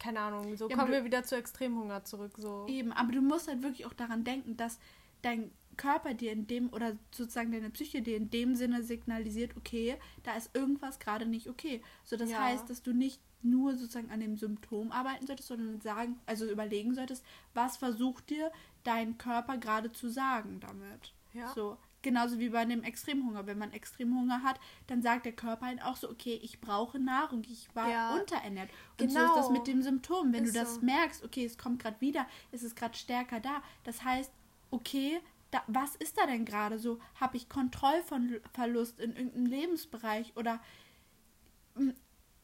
keine Ahnung, so Ja, kommen wir wieder zu Extremhunger zurück. So. Eben, aber du musst halt wirklich auch daran denken, dass dein Körper dir in dem oder sozusagen deine Psyche dir in dem Sinne signalisiert, okay, da ist irgendwas gerade nicht okay. So das heißt, dass du nicht nur sozusagen an dem Symptom arbeiten solltest, sondern sagen, also überlegen solltest, was versucht dir dein Körper gerade zu sagen damit. Ja. So genauso wie bei dem Extremhunger, wenn man Extremhunger hat, dann sagt der Körper halt auch so, okay, ich brauche Nahrung, ich war Ja. unterernährt. Und so ist Genau. das mit dem Symptom, wenn Ist du das so. merkst, okay, es kommt gerade wieder, es ist gerade stärker da. Das heißt, okay, da, was ist da denn gerade so? Habe ich Kontrollverlust in irgendeinem Lebensbereich oder mm,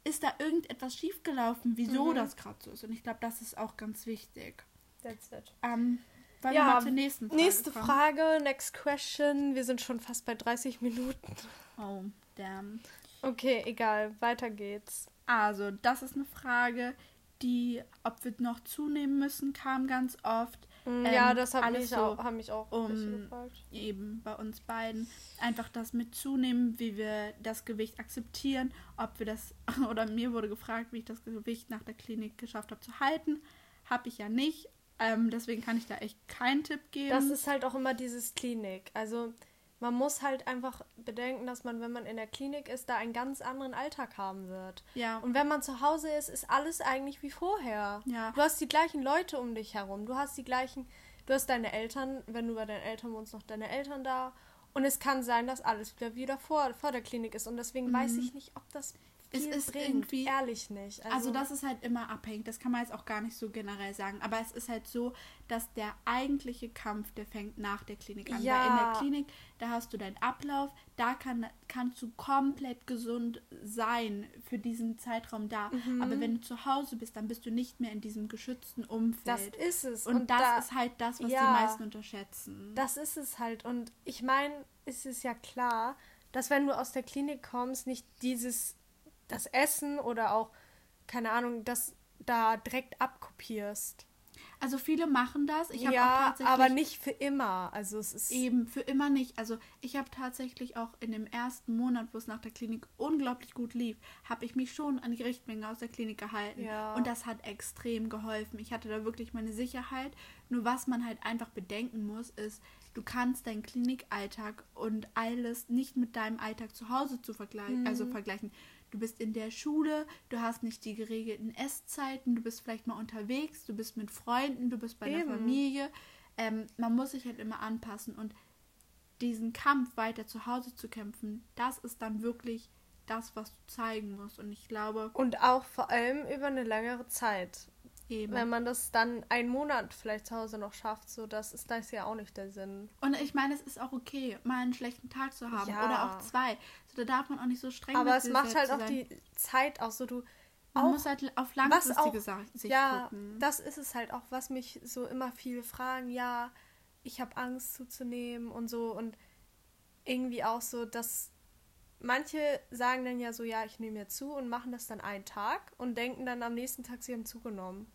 ist da irgendetwas schiefgelaufen, wieso Mhm. das gerade so ist? Und ich glaube, das ist auch ganz wichtig. That's it. Ähm, wollen Ja, wir mal zur nächsten Frage Nächste kommen? Frage, next question. Wir sind schon fast bei 30 Minuten. Oh, damn. Okay, egal, weiter geht's. Also, das ist eine Frage, die, ob wir noch zunehmen müssen, kam ganz oft. Mm, Ja, Ähm, das hat mich so auch, haben mich auch um- gefragt. eben bei uns beiden einfach das mit zunehmen, wie wir das Gewicht akzeptieren, ob wir das, oder mir wurde gefragt, wie ich das Gewicht nach der Klinik geschafft habe zu halten. Habe ich ja nicht. Ähm, deswegen kann ich da echt keinen Tipp geben. Das ist halt auch immer dieses Klinik. Also man muss halt einfach bedenken, dass man, wenn man in der Klinik ist, da einen ganz anderen Alltag haben wird. ja, Und wenn man zu Hause ist, ist alles eigentlich wie vorher. Ja. Du hast die gleichen Leute um dich herum. Du hast die gleichen, du hast deine Eltern, wenn du bei deinen Eltern wohnst, noch deine Eltern da. Und es kann sein, dass alles wieder wieder vor, vor der Klinik ist. Und deswegen weiß ich nicht, ob das Mhm. Es ist bringt. irgendwie- Ehrlich nicht. Also das ist halt immer abhängig. Das kann man jetzt auch gar nicht so generell sagen. Aber es ist halt so, dass der eigentliche Kampf, der fängt nach der Klinik an. Ja. Weil in der Klinik, da hast du deinen Ablauf, da kann, kannst du komplett gesund sein für diesen Zeitraum da. Mhm. Aber wenn du zu Hause bist, dann bist du nicht mehr in diesem geschützten Umfeld. Das ist es. Und, das da- ist halt das, was Ja. die meisten unterschätzen. Das ist es halt. Und ich meine, es ist ja klar, dass wenn du aus der Klinik kommst, nicht dieses, das Essen oder auch, keine Ahnung, das da direkt abkopierst. also viele machen das. Ich habe auch ja, tatsächlich aber nicht für immer. Also es ist Eben, für immer nicht. Also ich habe tatsächlich auch in dem ersten Monat, wo es nach der Klinik unglaublich gut lief, habe ich mich schon an die Richtmenge aus der Klinik gehalten. Ja. Und das hat extrem geholfen. Ich hatte da wirklich meine Sicherheit. Nur was man halt einfach bedenken muss, ist, du kannst deinen Klinikalltag und alles nicht mit deinem Alltag zu Hause zu vergleichen, also vergleichen. Du bist in der Schule, du hast nicht die geregelten Esszeiten, du bist vielleicht mal unterwegs, du bist mit Freunden, du bist bei der Eben. Familie. Ähm, man muss sich halt immer anpassen und diesen Kampf weiter zu Hause zu kämpfen, das ist dann wirklich das, was du zeigen musst. Und ich glaube, und auch vor allem über eine längere Zeit. Eben. Wenn man das dann einen Monat vielleicht zu Hause noch schafft, so das ist das ja auch nicht der Sinn. Und ich meine, es ist auch okay, mal einen schlechten Tag zu haben Ja. oder auch zwei. So, da darf man auch nicht so streng Aber mit es sich macht halt auch sein. die Zeit auch so, du Man auch muss halt auf langfristige auch, Sa- Sicht ja, gucken. das ist es halt auch, was mich so immer viele fragen, ja, ich habe Angst zuzunehmen und so und irgendwie auch so, dass manche sagen dann ja so, ja, ich nehme jetzt zu und machen das dann einen Tag und denken dann am nächsten Tag, sie haben zugenommen.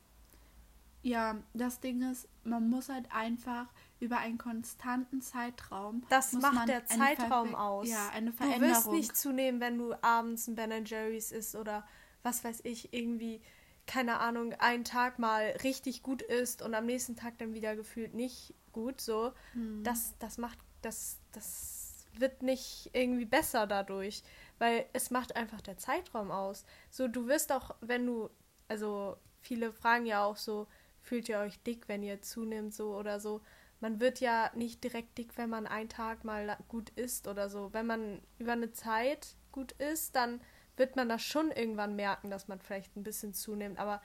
Ja, das Ding ist, man muss halt einfach über einen konstanten Zeitraum. Das macht der Zeitraum Verbe- aus. Ja, eine Du Veränderung. wirst nicht zunehmen, wenn du abends ein Ben Jerry's isst oder was weiß ich, irgendwie, keine Ahnung, einen Tag mal richtig gut isst und am nächsten Tag dann wieder gefühlt nicht gut. So, Hm. das, das macht, das, das wird nicht irgendwie besser dadurch, weil es macht einfach der Zeitraum aus. So, du wirst auch, wenn du, also viele fragen ja auch so, fühlt ihr euch dick, wenn ihr zunimmt, so oder so. Man wird ja nicht direkt dick, wenn man einen Tag mal gut isst oder so. Wenn man über eine Zeit gut isst, dann wird man das schon irgendwann merken, dass man vielleicht ein bisschen zunimmt. Aber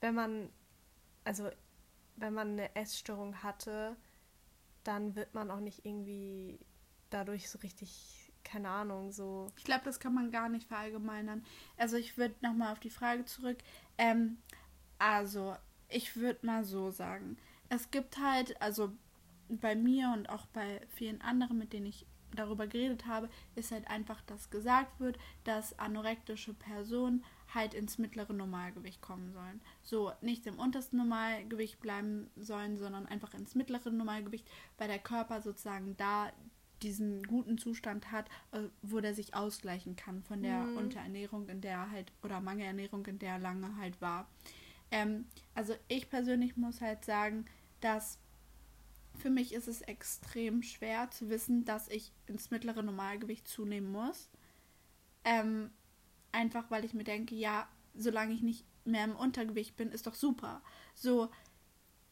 wenn man, also wenn man eine Essstörung hatte, dann wird man auch nicht irgendwie dadurch so richtig, keine Ahnung, so. Ich glaube, das kann man gar nicht verallgemeinern. Also ich würde nochmal auf die Frage zurück. Ähm, also, ich würde mal so sagen. Es gibt halt, also bei mir und auch bei vielen anderen, mit denen ich darüber geredet habe, ist halt einfach, dass gesagt wird, dass anorektische Personen halt ins mittlere Normalgewicht kommen sollen. So, nicht im untersten Normalgewicht bleiben sollen, sondern einfach ins mittlere Normalgewicht, weil der Körper sozusagen da diesen guten Zustand hat, äh, wo der sich ausgleichen kann von der Mhm. Unterernährung, in der er halt, oder Mangelernährung, in der er lange halt war. Ähm, also ich persönlich muss halt sagen, dass für mich ist es extrem schwer zu wissen, dass ich ins mittlere Normalgewicht zunehmen muss. Ähm, einfach weil ich mir denke, ja, solange ich nicht mehr im Untergewicht bin, ist doch super. So,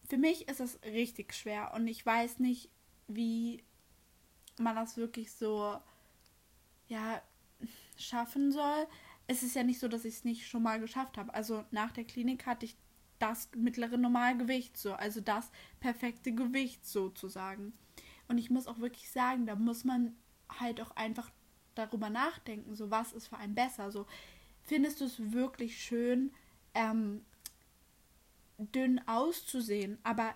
für mich ist es richtig schwer und ich weiß nicht, wie man das wirklich so, ja, schaffen soll. Es ist ja nicht so, dass ich es nicht schon mal geschafft habe. Also nach der Klinik hatte ich das mittlere Normalgewicht so, also das perfekte Gewicht sozusagen. Und ich muss auch wirklich sagen, da muss man halt auch einfach darüber nachdenken, so was ist für einen besser. So findest du es wirklich schön, ähm, dünn auszusehen, aber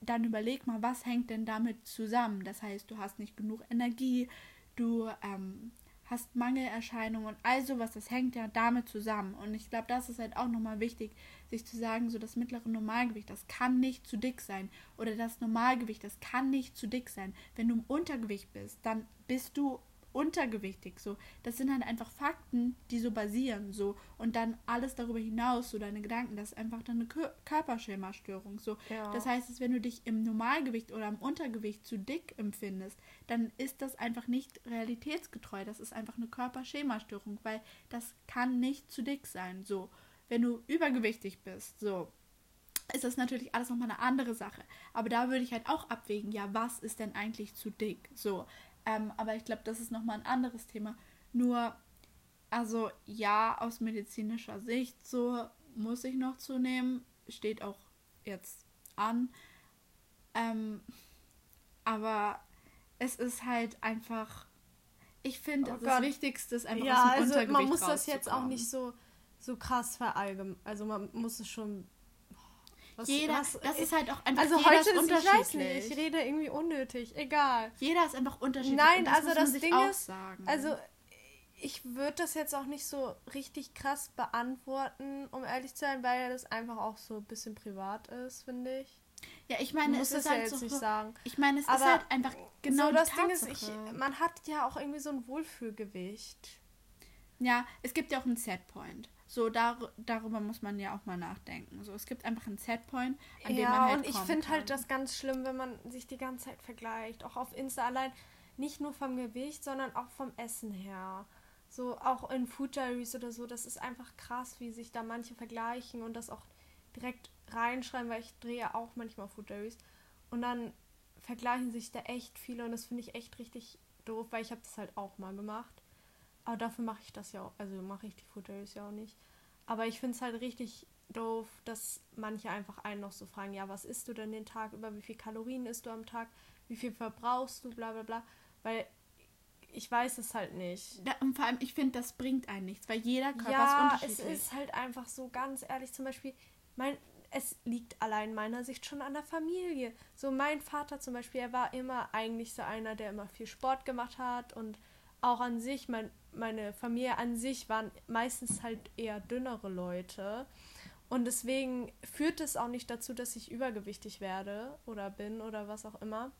dann überleg mal, was hängt denn damit zusammen? Das heißt, du hast nicht genug Energie, du ähm, hast Mangelerscheinungen und all sowas, das hängt ja damit zusammen. Und ich glaube, das ist halt auch nochmal wichtig, sich zu sagen, so das mittlere Normalgewicht, das kann nicht zu dick sein. Oder das Normalgewicht, das kann nicht zu dick sein. Wenn du im Untergewicht bist, dann bist du untergewichtig. So, das sind halt einfach Fakten, die so basieren. So und dann alles darüber hinaus, so deine Gedanken, das ist einfach deine Kör Körperschemastörung. So, Ja. das heißt, dass wenn du dich im Normalgewicht oder im Untergewicht zu dick empfindest, dann ist das einfach nicht realitätsgetreu. Das ist einfach eine Körperschemastörung, weil das kann nicht zu dick sein. So, wenn du übergewichtig bist, so ist das natürlich alles nochmal eine andere Sache. Aber da würde ich halt auch abwägen, ja, was ist denn eigentlich zu dick? So, ähm, aber ich glaube, das ist nochmal ein anderes Thema. Nur, also ja, aus medizinischer Sicht so muss ich noch zunehmen. Steht auch jetzt an. Ähm, aber es ist halt einfach. Ich finde, Oh das. Wichtigste ist einfach ja, aus dem also Untergewicht man muss das jetzt auch nicht so, so krass verallgemeinern. Also man muss es schon. Was, Jeder, was- das ist halt auch einfach also jeder heute ist ich unterschiedlich. nicht, ich rede irgendwie unnötig, egal. Jeder ist einfach unterschiedlich. Nein, das also das Ding ist, sagen. Also ich würde das jetzt auch nicht so richtig krass beantworten, um ehrlich zu sein, weil das einfach auch so ein bisschen privat ist, finde ich. ja, ich meine, es ist ja halt jetzt so, nicht sagen. ich meine, es Aber ist halt einfach genau so, das Ding ist, ich, man hat ja auch irgendwie so ein Wohlfühlgewicht. Ja, es gibt ja auch einen Setpoint. So, dar darüber muss man ja auch mal nachdenken. So, es gibt einfach einen Setpoint, an dem man ja, halt und ich finde halt das ganz schlimm, wenn man sich die ganze Zeit vergleicht. Auch auf Insta allein. Nicht nur vom Gewicht, sondern auch vom Essen her. So auch in Food Diaries oder so. Das ist einfach krass, wie sich da manche vergleichen und das auch direkt reinschreiben, weil ich drehe ja auch manchmal Food Diaries. Und dann vergleichen sich da echt viele und das finde ich echt richtig doof, weil ich habe das halt auch mal gemacht. Aber dafür mache ich das ja auch, also mache ich die Food Diaries ja auch nicht. Aber ich finde es halt richtig doof, dass manche einfach einen noch so fragen, ja, was isst du denn den Tag über, wie viel Kalorien isst du am Tag, wie viel verbrauchst du, bla bla bla. Weil ich weiß es halt nicht. Da, und vor allem, ich finde, das bringt einen nichts, weil jeder Körper ja, ist es unterschiedlich. ist halt einfach so ganz ehrlich, zum Beispiel, mein, es liegt allein meiner Sicht schon an der Familie. So mein Vater zum Beispiel, er war immer eigentlich so einer, der immer viel Sport gemacht hat und auch an sich, mein, meine Familie an sich waren meistens halt eher dünnere Leute. Und deswegen führt es auch nicht dazu, dass ich übergewichtig werde oder bin oder was auch immer.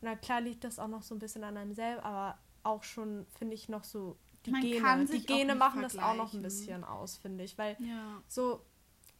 Na klar liegt das auch noch so ein bisschen an einem selber, aber auch schon, finde ich, noch so die Man Gene. Die Gene machen das auch noch ein bisschen aus, finde ich. Weil ja. so,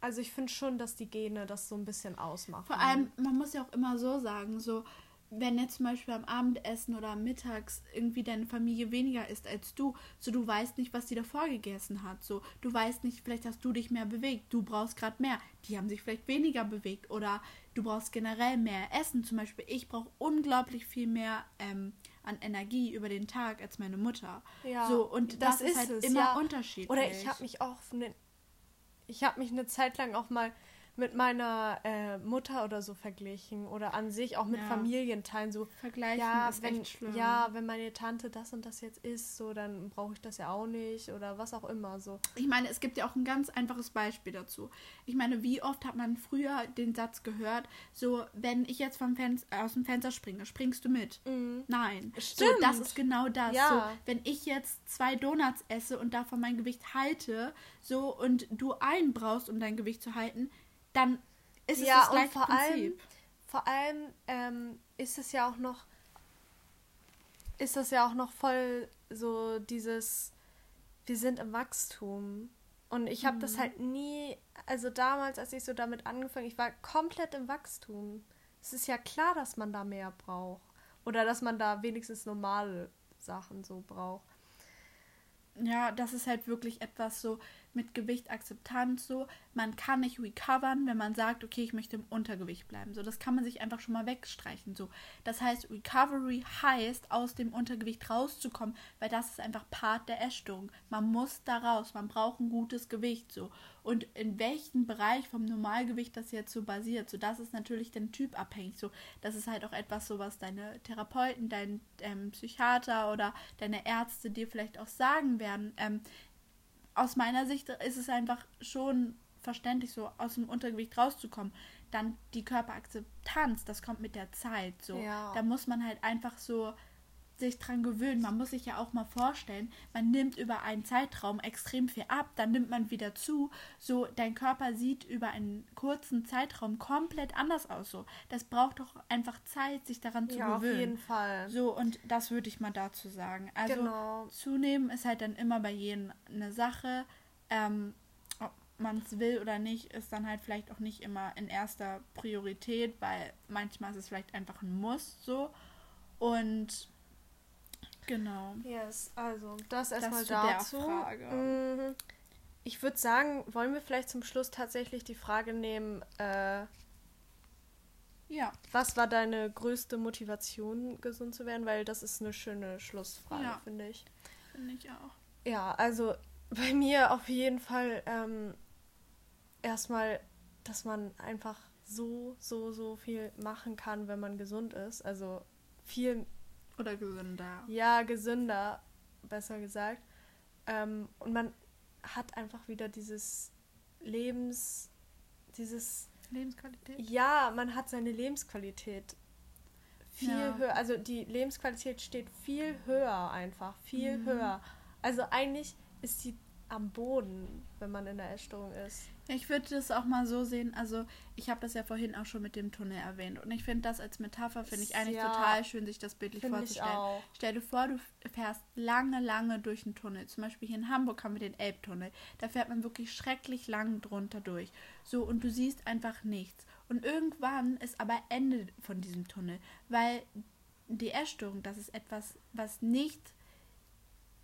also ich finde schon, dass die Gene das so ein bisschen ausmachen. Vor allem, man muss ja auch immer so sagen, so, wenn jetzt zum Beispiel am Abendessen oder mittags irgendwie deine Familie weniger isst als du, so du weißt nicht, was die davor gegessen hat, so du weißt nicht, vielleicht hast du dich mehr bewegt, du brauchst gerade mehr, die haben sich vielleicht weniger bewegt oder du brauchst generell mehr Essen, zum Beispiel ich brauche unglaublich viel mehr ähm, an Energie über den Tag als meine Mutter, Ja, so und das, ist halt es, immer ja. unterschiedlich. Oder ich habe mich auch, ne, ich habe mich eine Zeit lang auch mal mit meiner äh, Mutter oder so verglichen oder an sich auch mit Ja. Familienteilen so. Vergleichen Ja ist wenn, echt schlimm. ja, wenn meine Tante das und das jetzt isst, so dann brauche ich das ja auch nicht oder was auch immer so. Ich meine, es gibt ja auch ein ganz einfaches Beispiel dazu. Ich meine, wie oft hat man früher den Satz gehört, so, wenn ich jetzt vom Fenster, aus dem Fenster springe, springst du mit? Nein. So, Stimmt. das ist genau das. Ja. So, wenn ich jetzt zwei Donuts esse und davon mein Gewicht halte, so, und du einen brauchst, um dein Gewicht zu halten, dann ist es ja, das und gleiche vor allem, Prinzip. vor allem ähm, ist es ja auch noch, ist das ja auch noch voll so dieses, wir sind im Wachstum. Und ich habe Mhm. das halt nie, also damals, als ich so damit angefangen, ich war komplett im Wachstum. Es ist ja klar, dass man da mehr braucht. Oder dass man da wenigstens normale Sachen so braucht. Ja, das ist halt wirklich etwas so mit Gewichtakzeptanz so. Man kann nicht recovern, wenn man sagt, okay, ich möchte im Untergewicht bleiben. So, das kann man sich einfach schon mal wegstreichen. So, das heißt, Recovery heißt, aus dem Untergewicht rauszukommen, weil das ist einfach Part der Essstörung. Man muss da raus, man braucht ein gutes Gewicht so. Und in welchem Bereich vom Normalgewicht das jetzt so basiert, so das ist natürlich den Typ abhängig. So, das ist halt auch etwas so, was deine Therapeuten, dein ähm, Psychiater oder deine Ärzte dir vielleicht auch sagen werden. Ähm, aus meiner Sicht ist es einfach schon verständlich, so aus dem Untergewicht rauszukommen. Dann die Körperakzeptanz, das kommt mit der Zeit. So, Ja. da muss man halt einfach so sich dran gewöhnen. Man muss sich ja auch mal vorstellen, man nimmt über einen Zeitraum extrem viel ab, dann nimmt man wieder zu. So, dein Körper sieht über einen kurzen Zeitraum komplett anders aus. So, das braucht doch einfach Zeit, sich daran zu Ja, auf gewöhnen. jeden Fall. So, und das würde ich mal dazu sagen. Also, Genau. zunehmen ist halt dann immer bei jedem eine Sache. Ähm, ob man es will oder nicht, ist dann halt vielleicht auch nicht immer in erster Priorität, weil manchmal ist es vielleicht einfach ein Muss so. Und genau. Yes, also das erstmal dazu. Mhm. Ich würde sagen, wollen wir vielleicht zum Schluss tatsächlich die Frage nehmen, äh, Ja, was war deine größte Motivation, gesund zu werden? Weil das ist eine schöne Schlussfrage, Ja. finde ich. finde ich auch. Ja, also bei mir auf jeden Fall ähm, erstmal, dass man einfach so, so, so viel machen kann, wenn man gesund ist. Also viel Oder gesünder. ja, gesünder, besser gesagt. Ähm, und man hat einfach wieder dieses Lebens, dieses, Lebensqualität. ja, man hat seine Lebensqualität viel Ja. höher, also die Lebensqualität steht viel höher einfach, viel Mhm. höher. Also eigentlich ist sie am Boden, wenn man in der Essstörung ist. Ich würde das auch mal so sehen, also ich habe das ja vorhin auch schon mit dem Tunnel erwähnt und ich finde das als Metapher, finde ich eigentlich Ja. total schön, sich das bildlich vorzustellen. Stell dir vor, du fährst lange, lange durch einen Tunnel. Zum Beispiel hier in Hamburg haben wir den Elbtunnel. Da fährt man wirklich schrecklich lang drunter durch. So, und du siehst einfach nichts. Und irgendwann ist aber Ende von diesem Tunnel, weil die Essstörung, das ist etwas, was nicht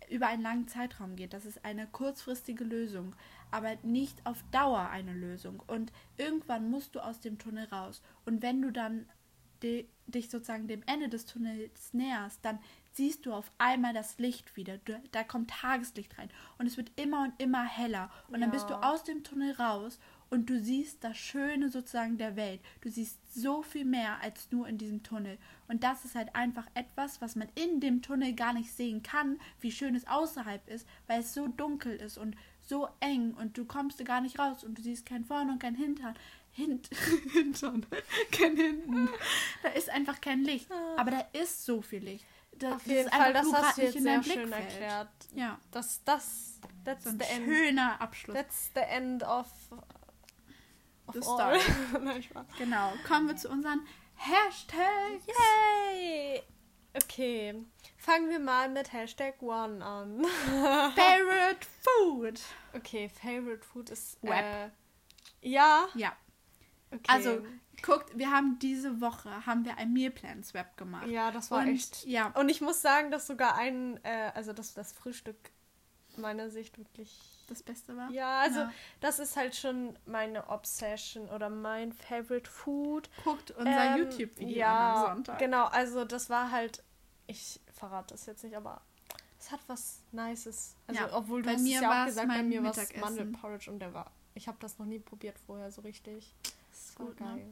über einen langen Zeitraum geht. Das ist eine kurzfristige Lösung, aber nicht auf Dauer eine Lösung. Und irgendwann musst du aus dem Tunnel raus. Und wenn du dann di dich sozusagen dem Ende des Tunnels näherst, dann siehst du auf einmal das Licht wieder. Da kommt Tageslicht rein und es wird immer und immer heller. Und dann bist du Ja. aus dem Tunnel raus und du siehst das Schöne sozusagen der Welt. Du siehst so viel mehr als nur in diesem Tunnel. Und das ist halt einfach etwas, was man in dem Tunnel gar nicht sehen kann, wie schön es außerhalb ist, weil es so dunkel ist und so eng und du kommst da gar nicht raus und du siehst kein Vorne und kein Hintern. Hint Hintern, kein Hinten. Da ist einfach kein Licht. Aber da ist so viel Licht. Da, Auf jeden Fall, das hast du jetzt sehr schön erklärt. Ja, Das, das, that's so ein schöner Abschluss. That's the end of, of The all. Nein. Genau, kommen wir zu unseren Hashtags. Yay! Okay, fangen wir mal mit Hashtag One an. Favorite Food. Okay, Favorite Food ist. Web. Äh, ja, Ja, okay. also guckt, wir haben diese Woche haben wir ein Mealplan Swap gemacht. Ja, das war Und echt. ja, Und ich muss sagen, dass sogar ein. Äh, also, dass das Frühstück meiner Sicht wirklich. Das Beste war. Ja, also, Ja. das ist halt schon meine Obsession oder mein Favorite Food. Guckt unser Ähm, YouTube-Video ja, an am Sonntag. Genau, also das war halt, ich verrate das jetzt nicht, aber es hat was Nices. Also Ja, obwohl du bei hast mir ja auch gesagt, bei mir war es. Mandelporridge und der war, ich habe das noch nie probiert vorher so richtig. ist Das war gut, ne? geil.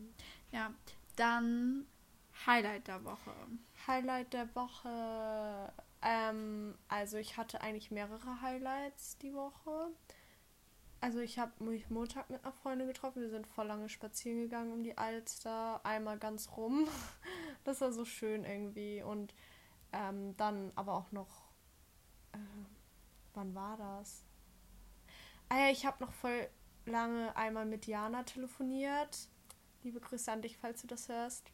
Ja, dann Highlight der Woche. Highlight der Woche, ähm, also ich hatte eigentlich mehrere Highlights die Woche. Also ich habe mich Montag mit einer Freundin getroffen. Wir sind voll lange spazieren gegangen um die Alster, einmal ganz rum. Das war so schön irgendwie. Und ähm, dann aber auch noch, äh, wann war das? Ah ja, ich habe noch voll lange einmal mit Jana telefoniert. Liebe Grüße an dich, falls du das hörst.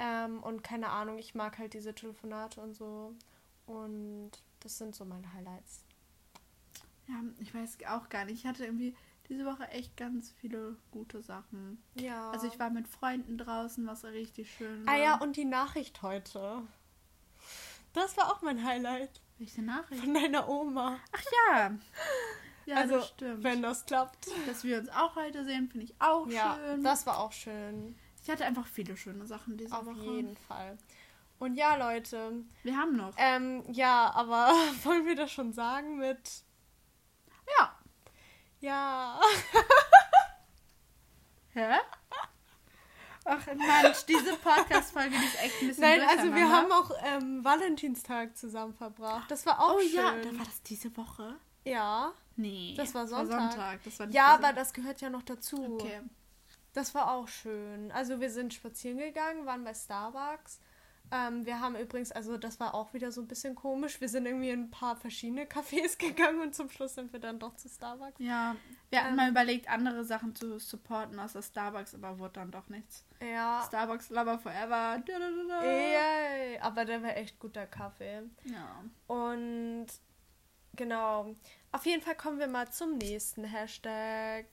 Ähm, und keine Ahnung, ich mag halt diese Telefonate und so. Und das sind so meine Highlights. Ja, ich weiß auch gar nicht. Ich hatte irgendwie diese Woche echt ganz viele gute Sachen. Ja. Also ich war mit Freunden draußen, was richtig schön war. Ah ja, und die Nachricht heute. Das war auch mein Highlight. Welche Nachricht? Von deiner Oma. Ach ja. Ja, also, das stimmt. wenn das klappt. Dass wir uns auch heute sehen, finde ich auch Ja, schön. das war auch schön. ich hatte einfach viele schöne Sachen diese Auf Woche. jeden Fall. Und ja, Leute. Wir haben noch. Ähm, ja, aber wollen wir das schon sagen mit. Ja. Ja. Hä? Ach Mensch, diese Podcast-Folge die ist echt ein bisschen Nein, also wir haben auch ähm, Valentinstag zusammen verbracht. Das war auch Oh schön. ja, da war das diese Woche? ja. Nee. Das war Das Sonntag. Das war Ja, diese- aber das gehört ja noch dazu. Okay. Das war auch schön. Also wir sind spazieren gegangen, waren bei Starbucks. Ähm, wir haben übrigens, also das war auch wieder so ein bisschen komisch. Wir sind irgendwie in ein paar verschiedene Cafés gegangen und zum Schluss sind wir dann doch zu Starbucks. Ja, wir hatten Ähm. mal überlegt, andere Sachen zu supporten außer Starbucks, aber wurde dann doch nichts. Ja. Starbucks Lover Forever. Yay, aber der war echt guter Kaffee. Ja. Und genau. Auf jeden Fall kommen wir mal zum nächsten Hashtag.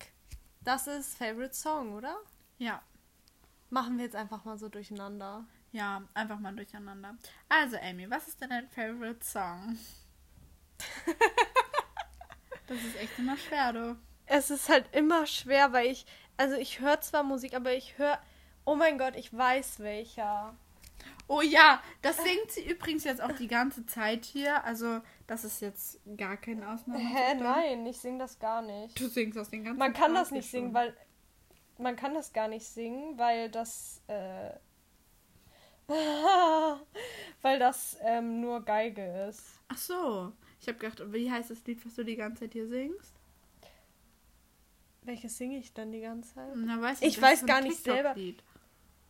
Das ist Favorite Song, oder? Ja. Machen wir jetzt einfach mal so durcheinander. Ja, einfach mal durcheinander. Also, Amy, was ist denn dein Favorite Song? das ist echt immer schwer, du. Es ist halt immer schwer, weil ich, also ich höre zwar Musik, aber ich höre, oh mein Gott, ich weiß welcher. Oh ja, das singt sie übrigens jetzt auch die ganze Zeit hier. Also, das ist jetzt gar keine Ausnahme. Hä, nein, ich singe das gar nicht. Du singst aus den ganzen Man kann das Party nicht singen, schon. weil man kann das gar nicht singen, weil das äh, weil das ähm, nur Geige ist. Ach so. Ich habe gedacht, wie heißt das Lied, was du die ganze Zeit hier singst? Welches singe ich denn die ganze Zeit? Na, weiß Ich das weiß gar nicht selber.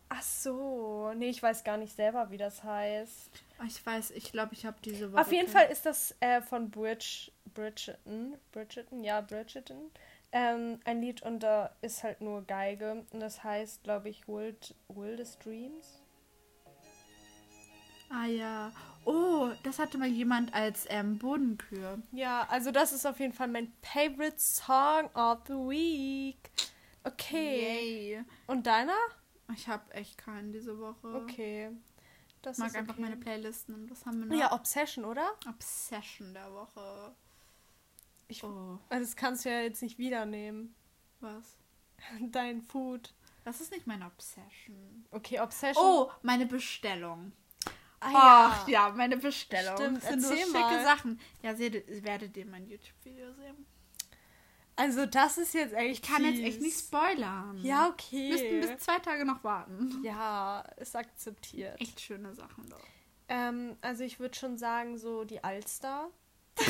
Ach so, nee, ich weiß gar nicht selber, wie das heißt. Ah, Ich weiß, ich glaube, ich habe diese Woche. Auf jeden Fall ist das äh, von Bridge, Bridgerton, Bridgerton, ja, Bridgerton, ähm, ein Lied und da ist halt nur Geige und das heißt, glaube ich, Wild, Wildest Dreams. Ah ja. Oh, das hatte mal jemand als ähm, Bodenkür. Ja, also das ist auf jeden Fall mein favorite Song of the week. Okay. Yay. Und deiner? Ich habe echt keinen diese Woche. Okay. Das Ich mag einfach okay. meine Playlisten. Und was haben wir noch? Ja, Obsession, oder? Obsession der Woche. Ich- oh, Das kannst du ja jetzt nicht wieder nehmen. was? Dein Food. Das ist nicht meine Obsession. Okay, Obsession. Oh, meine Bestellung. Ah, Ach ja, meine Bestellung. Stimmt, das sind nur schicke mal. Sachen. Ja, seht, werdet ihr mein YouTube-Video sehen. Also das ist jetzt echt Ich kann jetzt fies. echt nicht spoilern. Ja, okay. Müssten bis zwei Tage noch warten. Ja, ist akzeptiert. Echt schöne Sachen doch. Ähm, also ich würde schon sagen, so die Alster.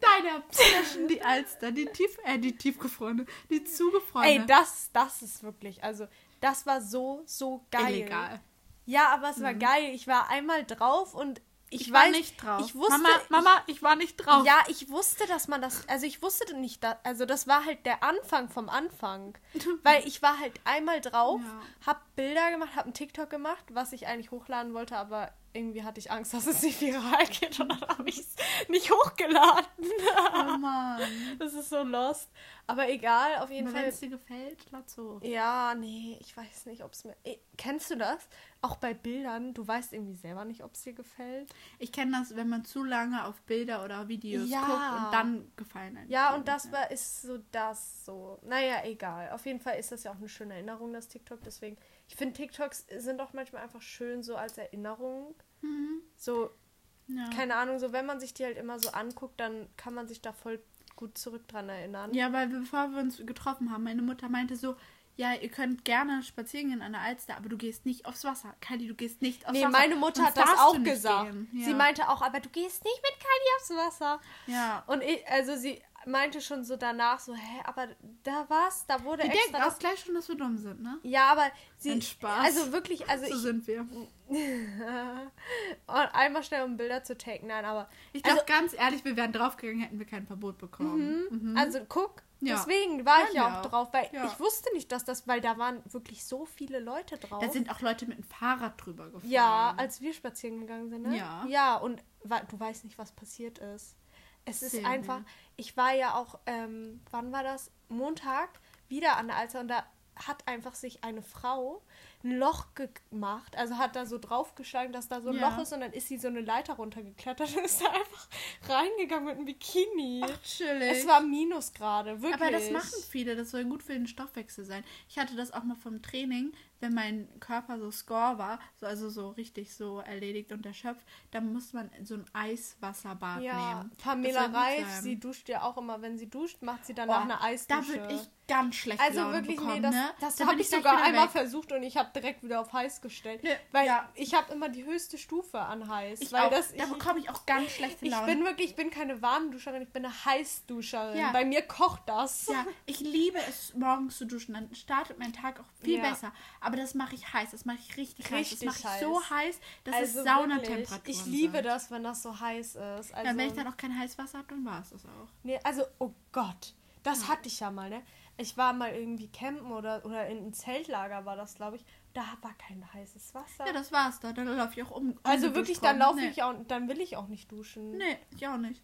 Deine Obsession, die Alster, die tief, äh, die tiefgefrorene, die zugefrorene. Ey, das, das ist wirklich, also das war so, so geil. Illegal. Ja, aber es war geil. Ich war einmal drauf und ich, Ich, weiß, war nicht drauf. Ich wusste, Mama, Mama, ich war nicht drauf. Ja, ich wusste, dass man das, also ich wusste nicht, da, also das war halt der Anfang vom Anfang. Weil ich war halt einmal drauf, Ja. hab Bilder gemacht, hab einen TikTok gemacht, was ich eigentlich hochladen wollte, aber irgendwie hatte ich Angst, dass es nicht viral geht und dann habe ich es nicht hochgeladen. Oh Mann. Das ist so lost. Aber egal, auf jeden wenn Fall. es dir gefällt, lad's hoch. Ja, nee, ich weiß nicht, ob es mir. Ey, kennst du das? Auch bei Bildern, du weißt irgendwie selber nicht, ob es dir gefällt. Ich kenne das, wenn man zu lange auf Bilder oder Videos Ja. guckt und dann gefallen einem Ja, und das war, ist so das so. Naja, egal. Auf jeden Fall ist das ja auch eine schöne Erinnerung, das TikTok. Deswegen, ich finde, TikToks sind auch manchmal einfach schön so als Erinnerung. Mhm. So, Ja. keine Ahnung, so wenn man sich die halt immer so anguckt, dann kann man sich da voll gut zurück dran erinnern. ja, weil bevor wir uns getroffen haben, meine Mutter meinte so, ja, ihr könnt gerne spazieren gehen an der Alster, aber du gehst nicht aufs Wasser. Kylie, du gehst nicht aufs Nee, Wasser. meine Mutter hat das auch gesagt. gehen. Sie Ja. meinte auch, aber du gehst nicht mit Kylie aufs Wasser. Ja. Und ich, also sie meinte schon so danach so, hä, aber da war's, da wurde Die extra denken auch gleich schon, dass wir dumm sind, ne? Ja, aber sie. Ein Spaß. Also wirklich, also so ich. sind wir. und einmal schnell um Bilder zu taken, nein, aber. Ich also, glaube, ganz ehrlich, wir wären draufgegangen, hätten wir kein Verbot bekommen. Mhm. also guck, Ja. deswegen war ich Ja, ja ja. auch drauf, weil Ja. ich wusste nicht, dass das, weil da waren wirklich so viele Leute drauf. Da sind auch Leute mit dem Fahrrad drüber gefahren. ja, als wir spazieren gegangen sind, ne? Ja. Ja, und du weißt nicht, was passiert ist. Es ist Erzähl einfach, ich war ja auch, ähm, wann war das? Montag wieder an der Alster und da hat einfach sich eine Frau ein Loch gemacht, also hat da so draufgeschlagen, dass da so ein Ja. Loch ist und dann ist sie so eine Leiter runtergeklettert und ist da einfach reingegangen mit einem Bikini. Ach, chillig. es war Minusgrade, wirklich. Aber das machen viele, das soll gut für den Stoffwechsel sein. Ich hatte das auch mal vom Training, wenn mein Körper so score war, so, also so richtig so erledigt und erschöpft, dann muss man so ein Eiswasserbad Ja, nehmen. Pamela Reif, sie duscht ja auch immer, wenn sie duscht, macht sie danach Oh, eine Da Eisdusche. würde ich ganz schlechte Also Laune wirklich, bekommen, nee, das, ne? das Da habe ich sogar einmal weg. versucht und ich habe direkt wieder auf heiß gestellt. Nee, weil ja. ich habe immer die höchste Stufe an heiß. Ich weil auch. das, da ich, bekomme ich auch ganz schlechte ich Laune. bin wirklich, ich bin keine Warmduscherin, ich bin eine Heißduscherin. Ja. Bei mir kocht das. ja, ich liebe es, morgens zu duschen. Dann startet mein Tag auch viel Ja. besser. Aber das mache ich heiß. Das mache ich richtig, heiß. Richtig Das mache ich so heiß. heiß, dass Also es wirklich, Saunatemperaturen Ich liebe sind. das, wenn das so heiß ist. Also, Ja, wenn ich dann auch kein Heißwasser habe, dann war es das auch. nee, also, oh Gott, das hatte ich ja mal, ne? Ich war mal irgendwie campen oder, oder in einem Zeltlager war das, glaube ich. Da war kein heißes Wasser. Ja, das war's da. Dann laufe ich auch um. also wirklich, dann laufe nee. ich auch, dann will ich auch nicht duschen. Nee, ich auch nicht.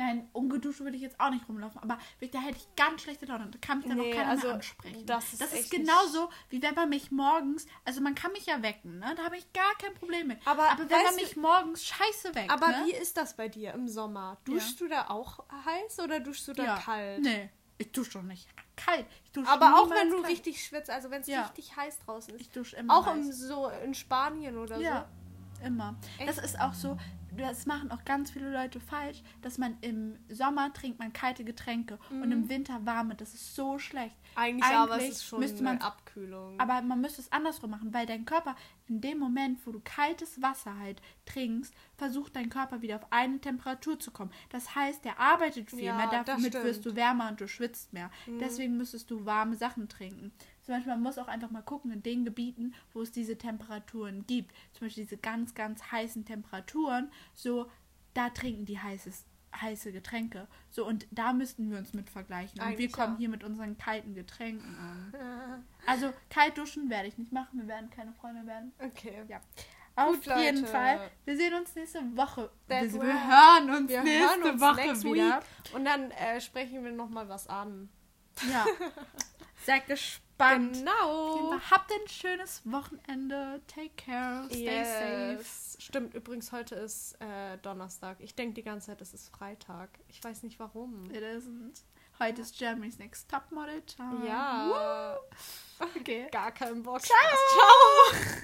Nein, ungeduscht würde ich jetzt auch nicht rumlaufen. Aber da hätte ich ganz schlechte Laune. Da kann mich dann Nee, auch keiner also, mehr ansprechen. das ist das ist genauso, wie wenn man mich morgens... Also man kann mich ja wecken, ne? Da habe ich gar kein Problem mit. Aber Aber wenn man mich morgens scheiße weckt, Aber ne? wie ist das bei dir im Sommer? Duschst du da auch heiß oder duschst du da ja. kalt? Nee, ich dusche doch nicht kalt. Ich dusche Aber auch wenn du kalt. richtig schwitzt, also wenn es Ja. richtig heiß draußen ist. Ich dusche immer Auch heiß. im, so in Spanien oder Ja, immer. Echt? Das ist auch so, das machen auch ganz viele Leute falsch, dass man im Sommer trinkt man kalte Getränke und Mhm. im Winter warme. Das ist so schlecht. so. Eigentlich, aber es Eigentlich ist schon müsste eine man- Abkühlung. Aber man müsste es andersrum machen, weil dein Körper in dem Moment, wo du kaltes Wasser halt trinkst, versucht dein Körper wieder auf eine Temperatur zu kommen. Das heißt, der arbeitet viel Ja, mehr, damit wirst du wärmer und du schwitzt mehr. Deswegen müsstest du warme Sachen trinken. Zum Beispiel, man muss auch einfach mal gucken, in den Gebieten, wo es diese Temperaturen gibt, zum Beispiel diese ganz, ganz heißen Temperaturen, so, da trinken die heißes, heiße Getränke. So, und da müssten wir uns mit vergleichen. Und wir Eigentlich kommen ja. hier mit unseren kalten Getränken an. Also kalt duschen werde ich nicht machen. Wir werden keine Freunde werden. okay. Ja. Auf Gut, jeden Leute. Fall. Wir sehen uns nächste Woche. That Wir, wir hören uns Wir nächste hören uns Woche wieder. week und dann äh, sprechen wir noch mal was an. Ja. Seid gespannt. Genau. Habt ein schönes Wochenende. Take care. Stay safe. Yes. Stimmt, übrigens, heute ist äh, Donnerstag. Ich denke die ganze Zeit, es ist Freitag. Ich weiß nicht warum. It isn't. Heute ist Germany's Next Topmodel Time. Ja. Okay. Gar keinen Bock. Ciao. Ciao.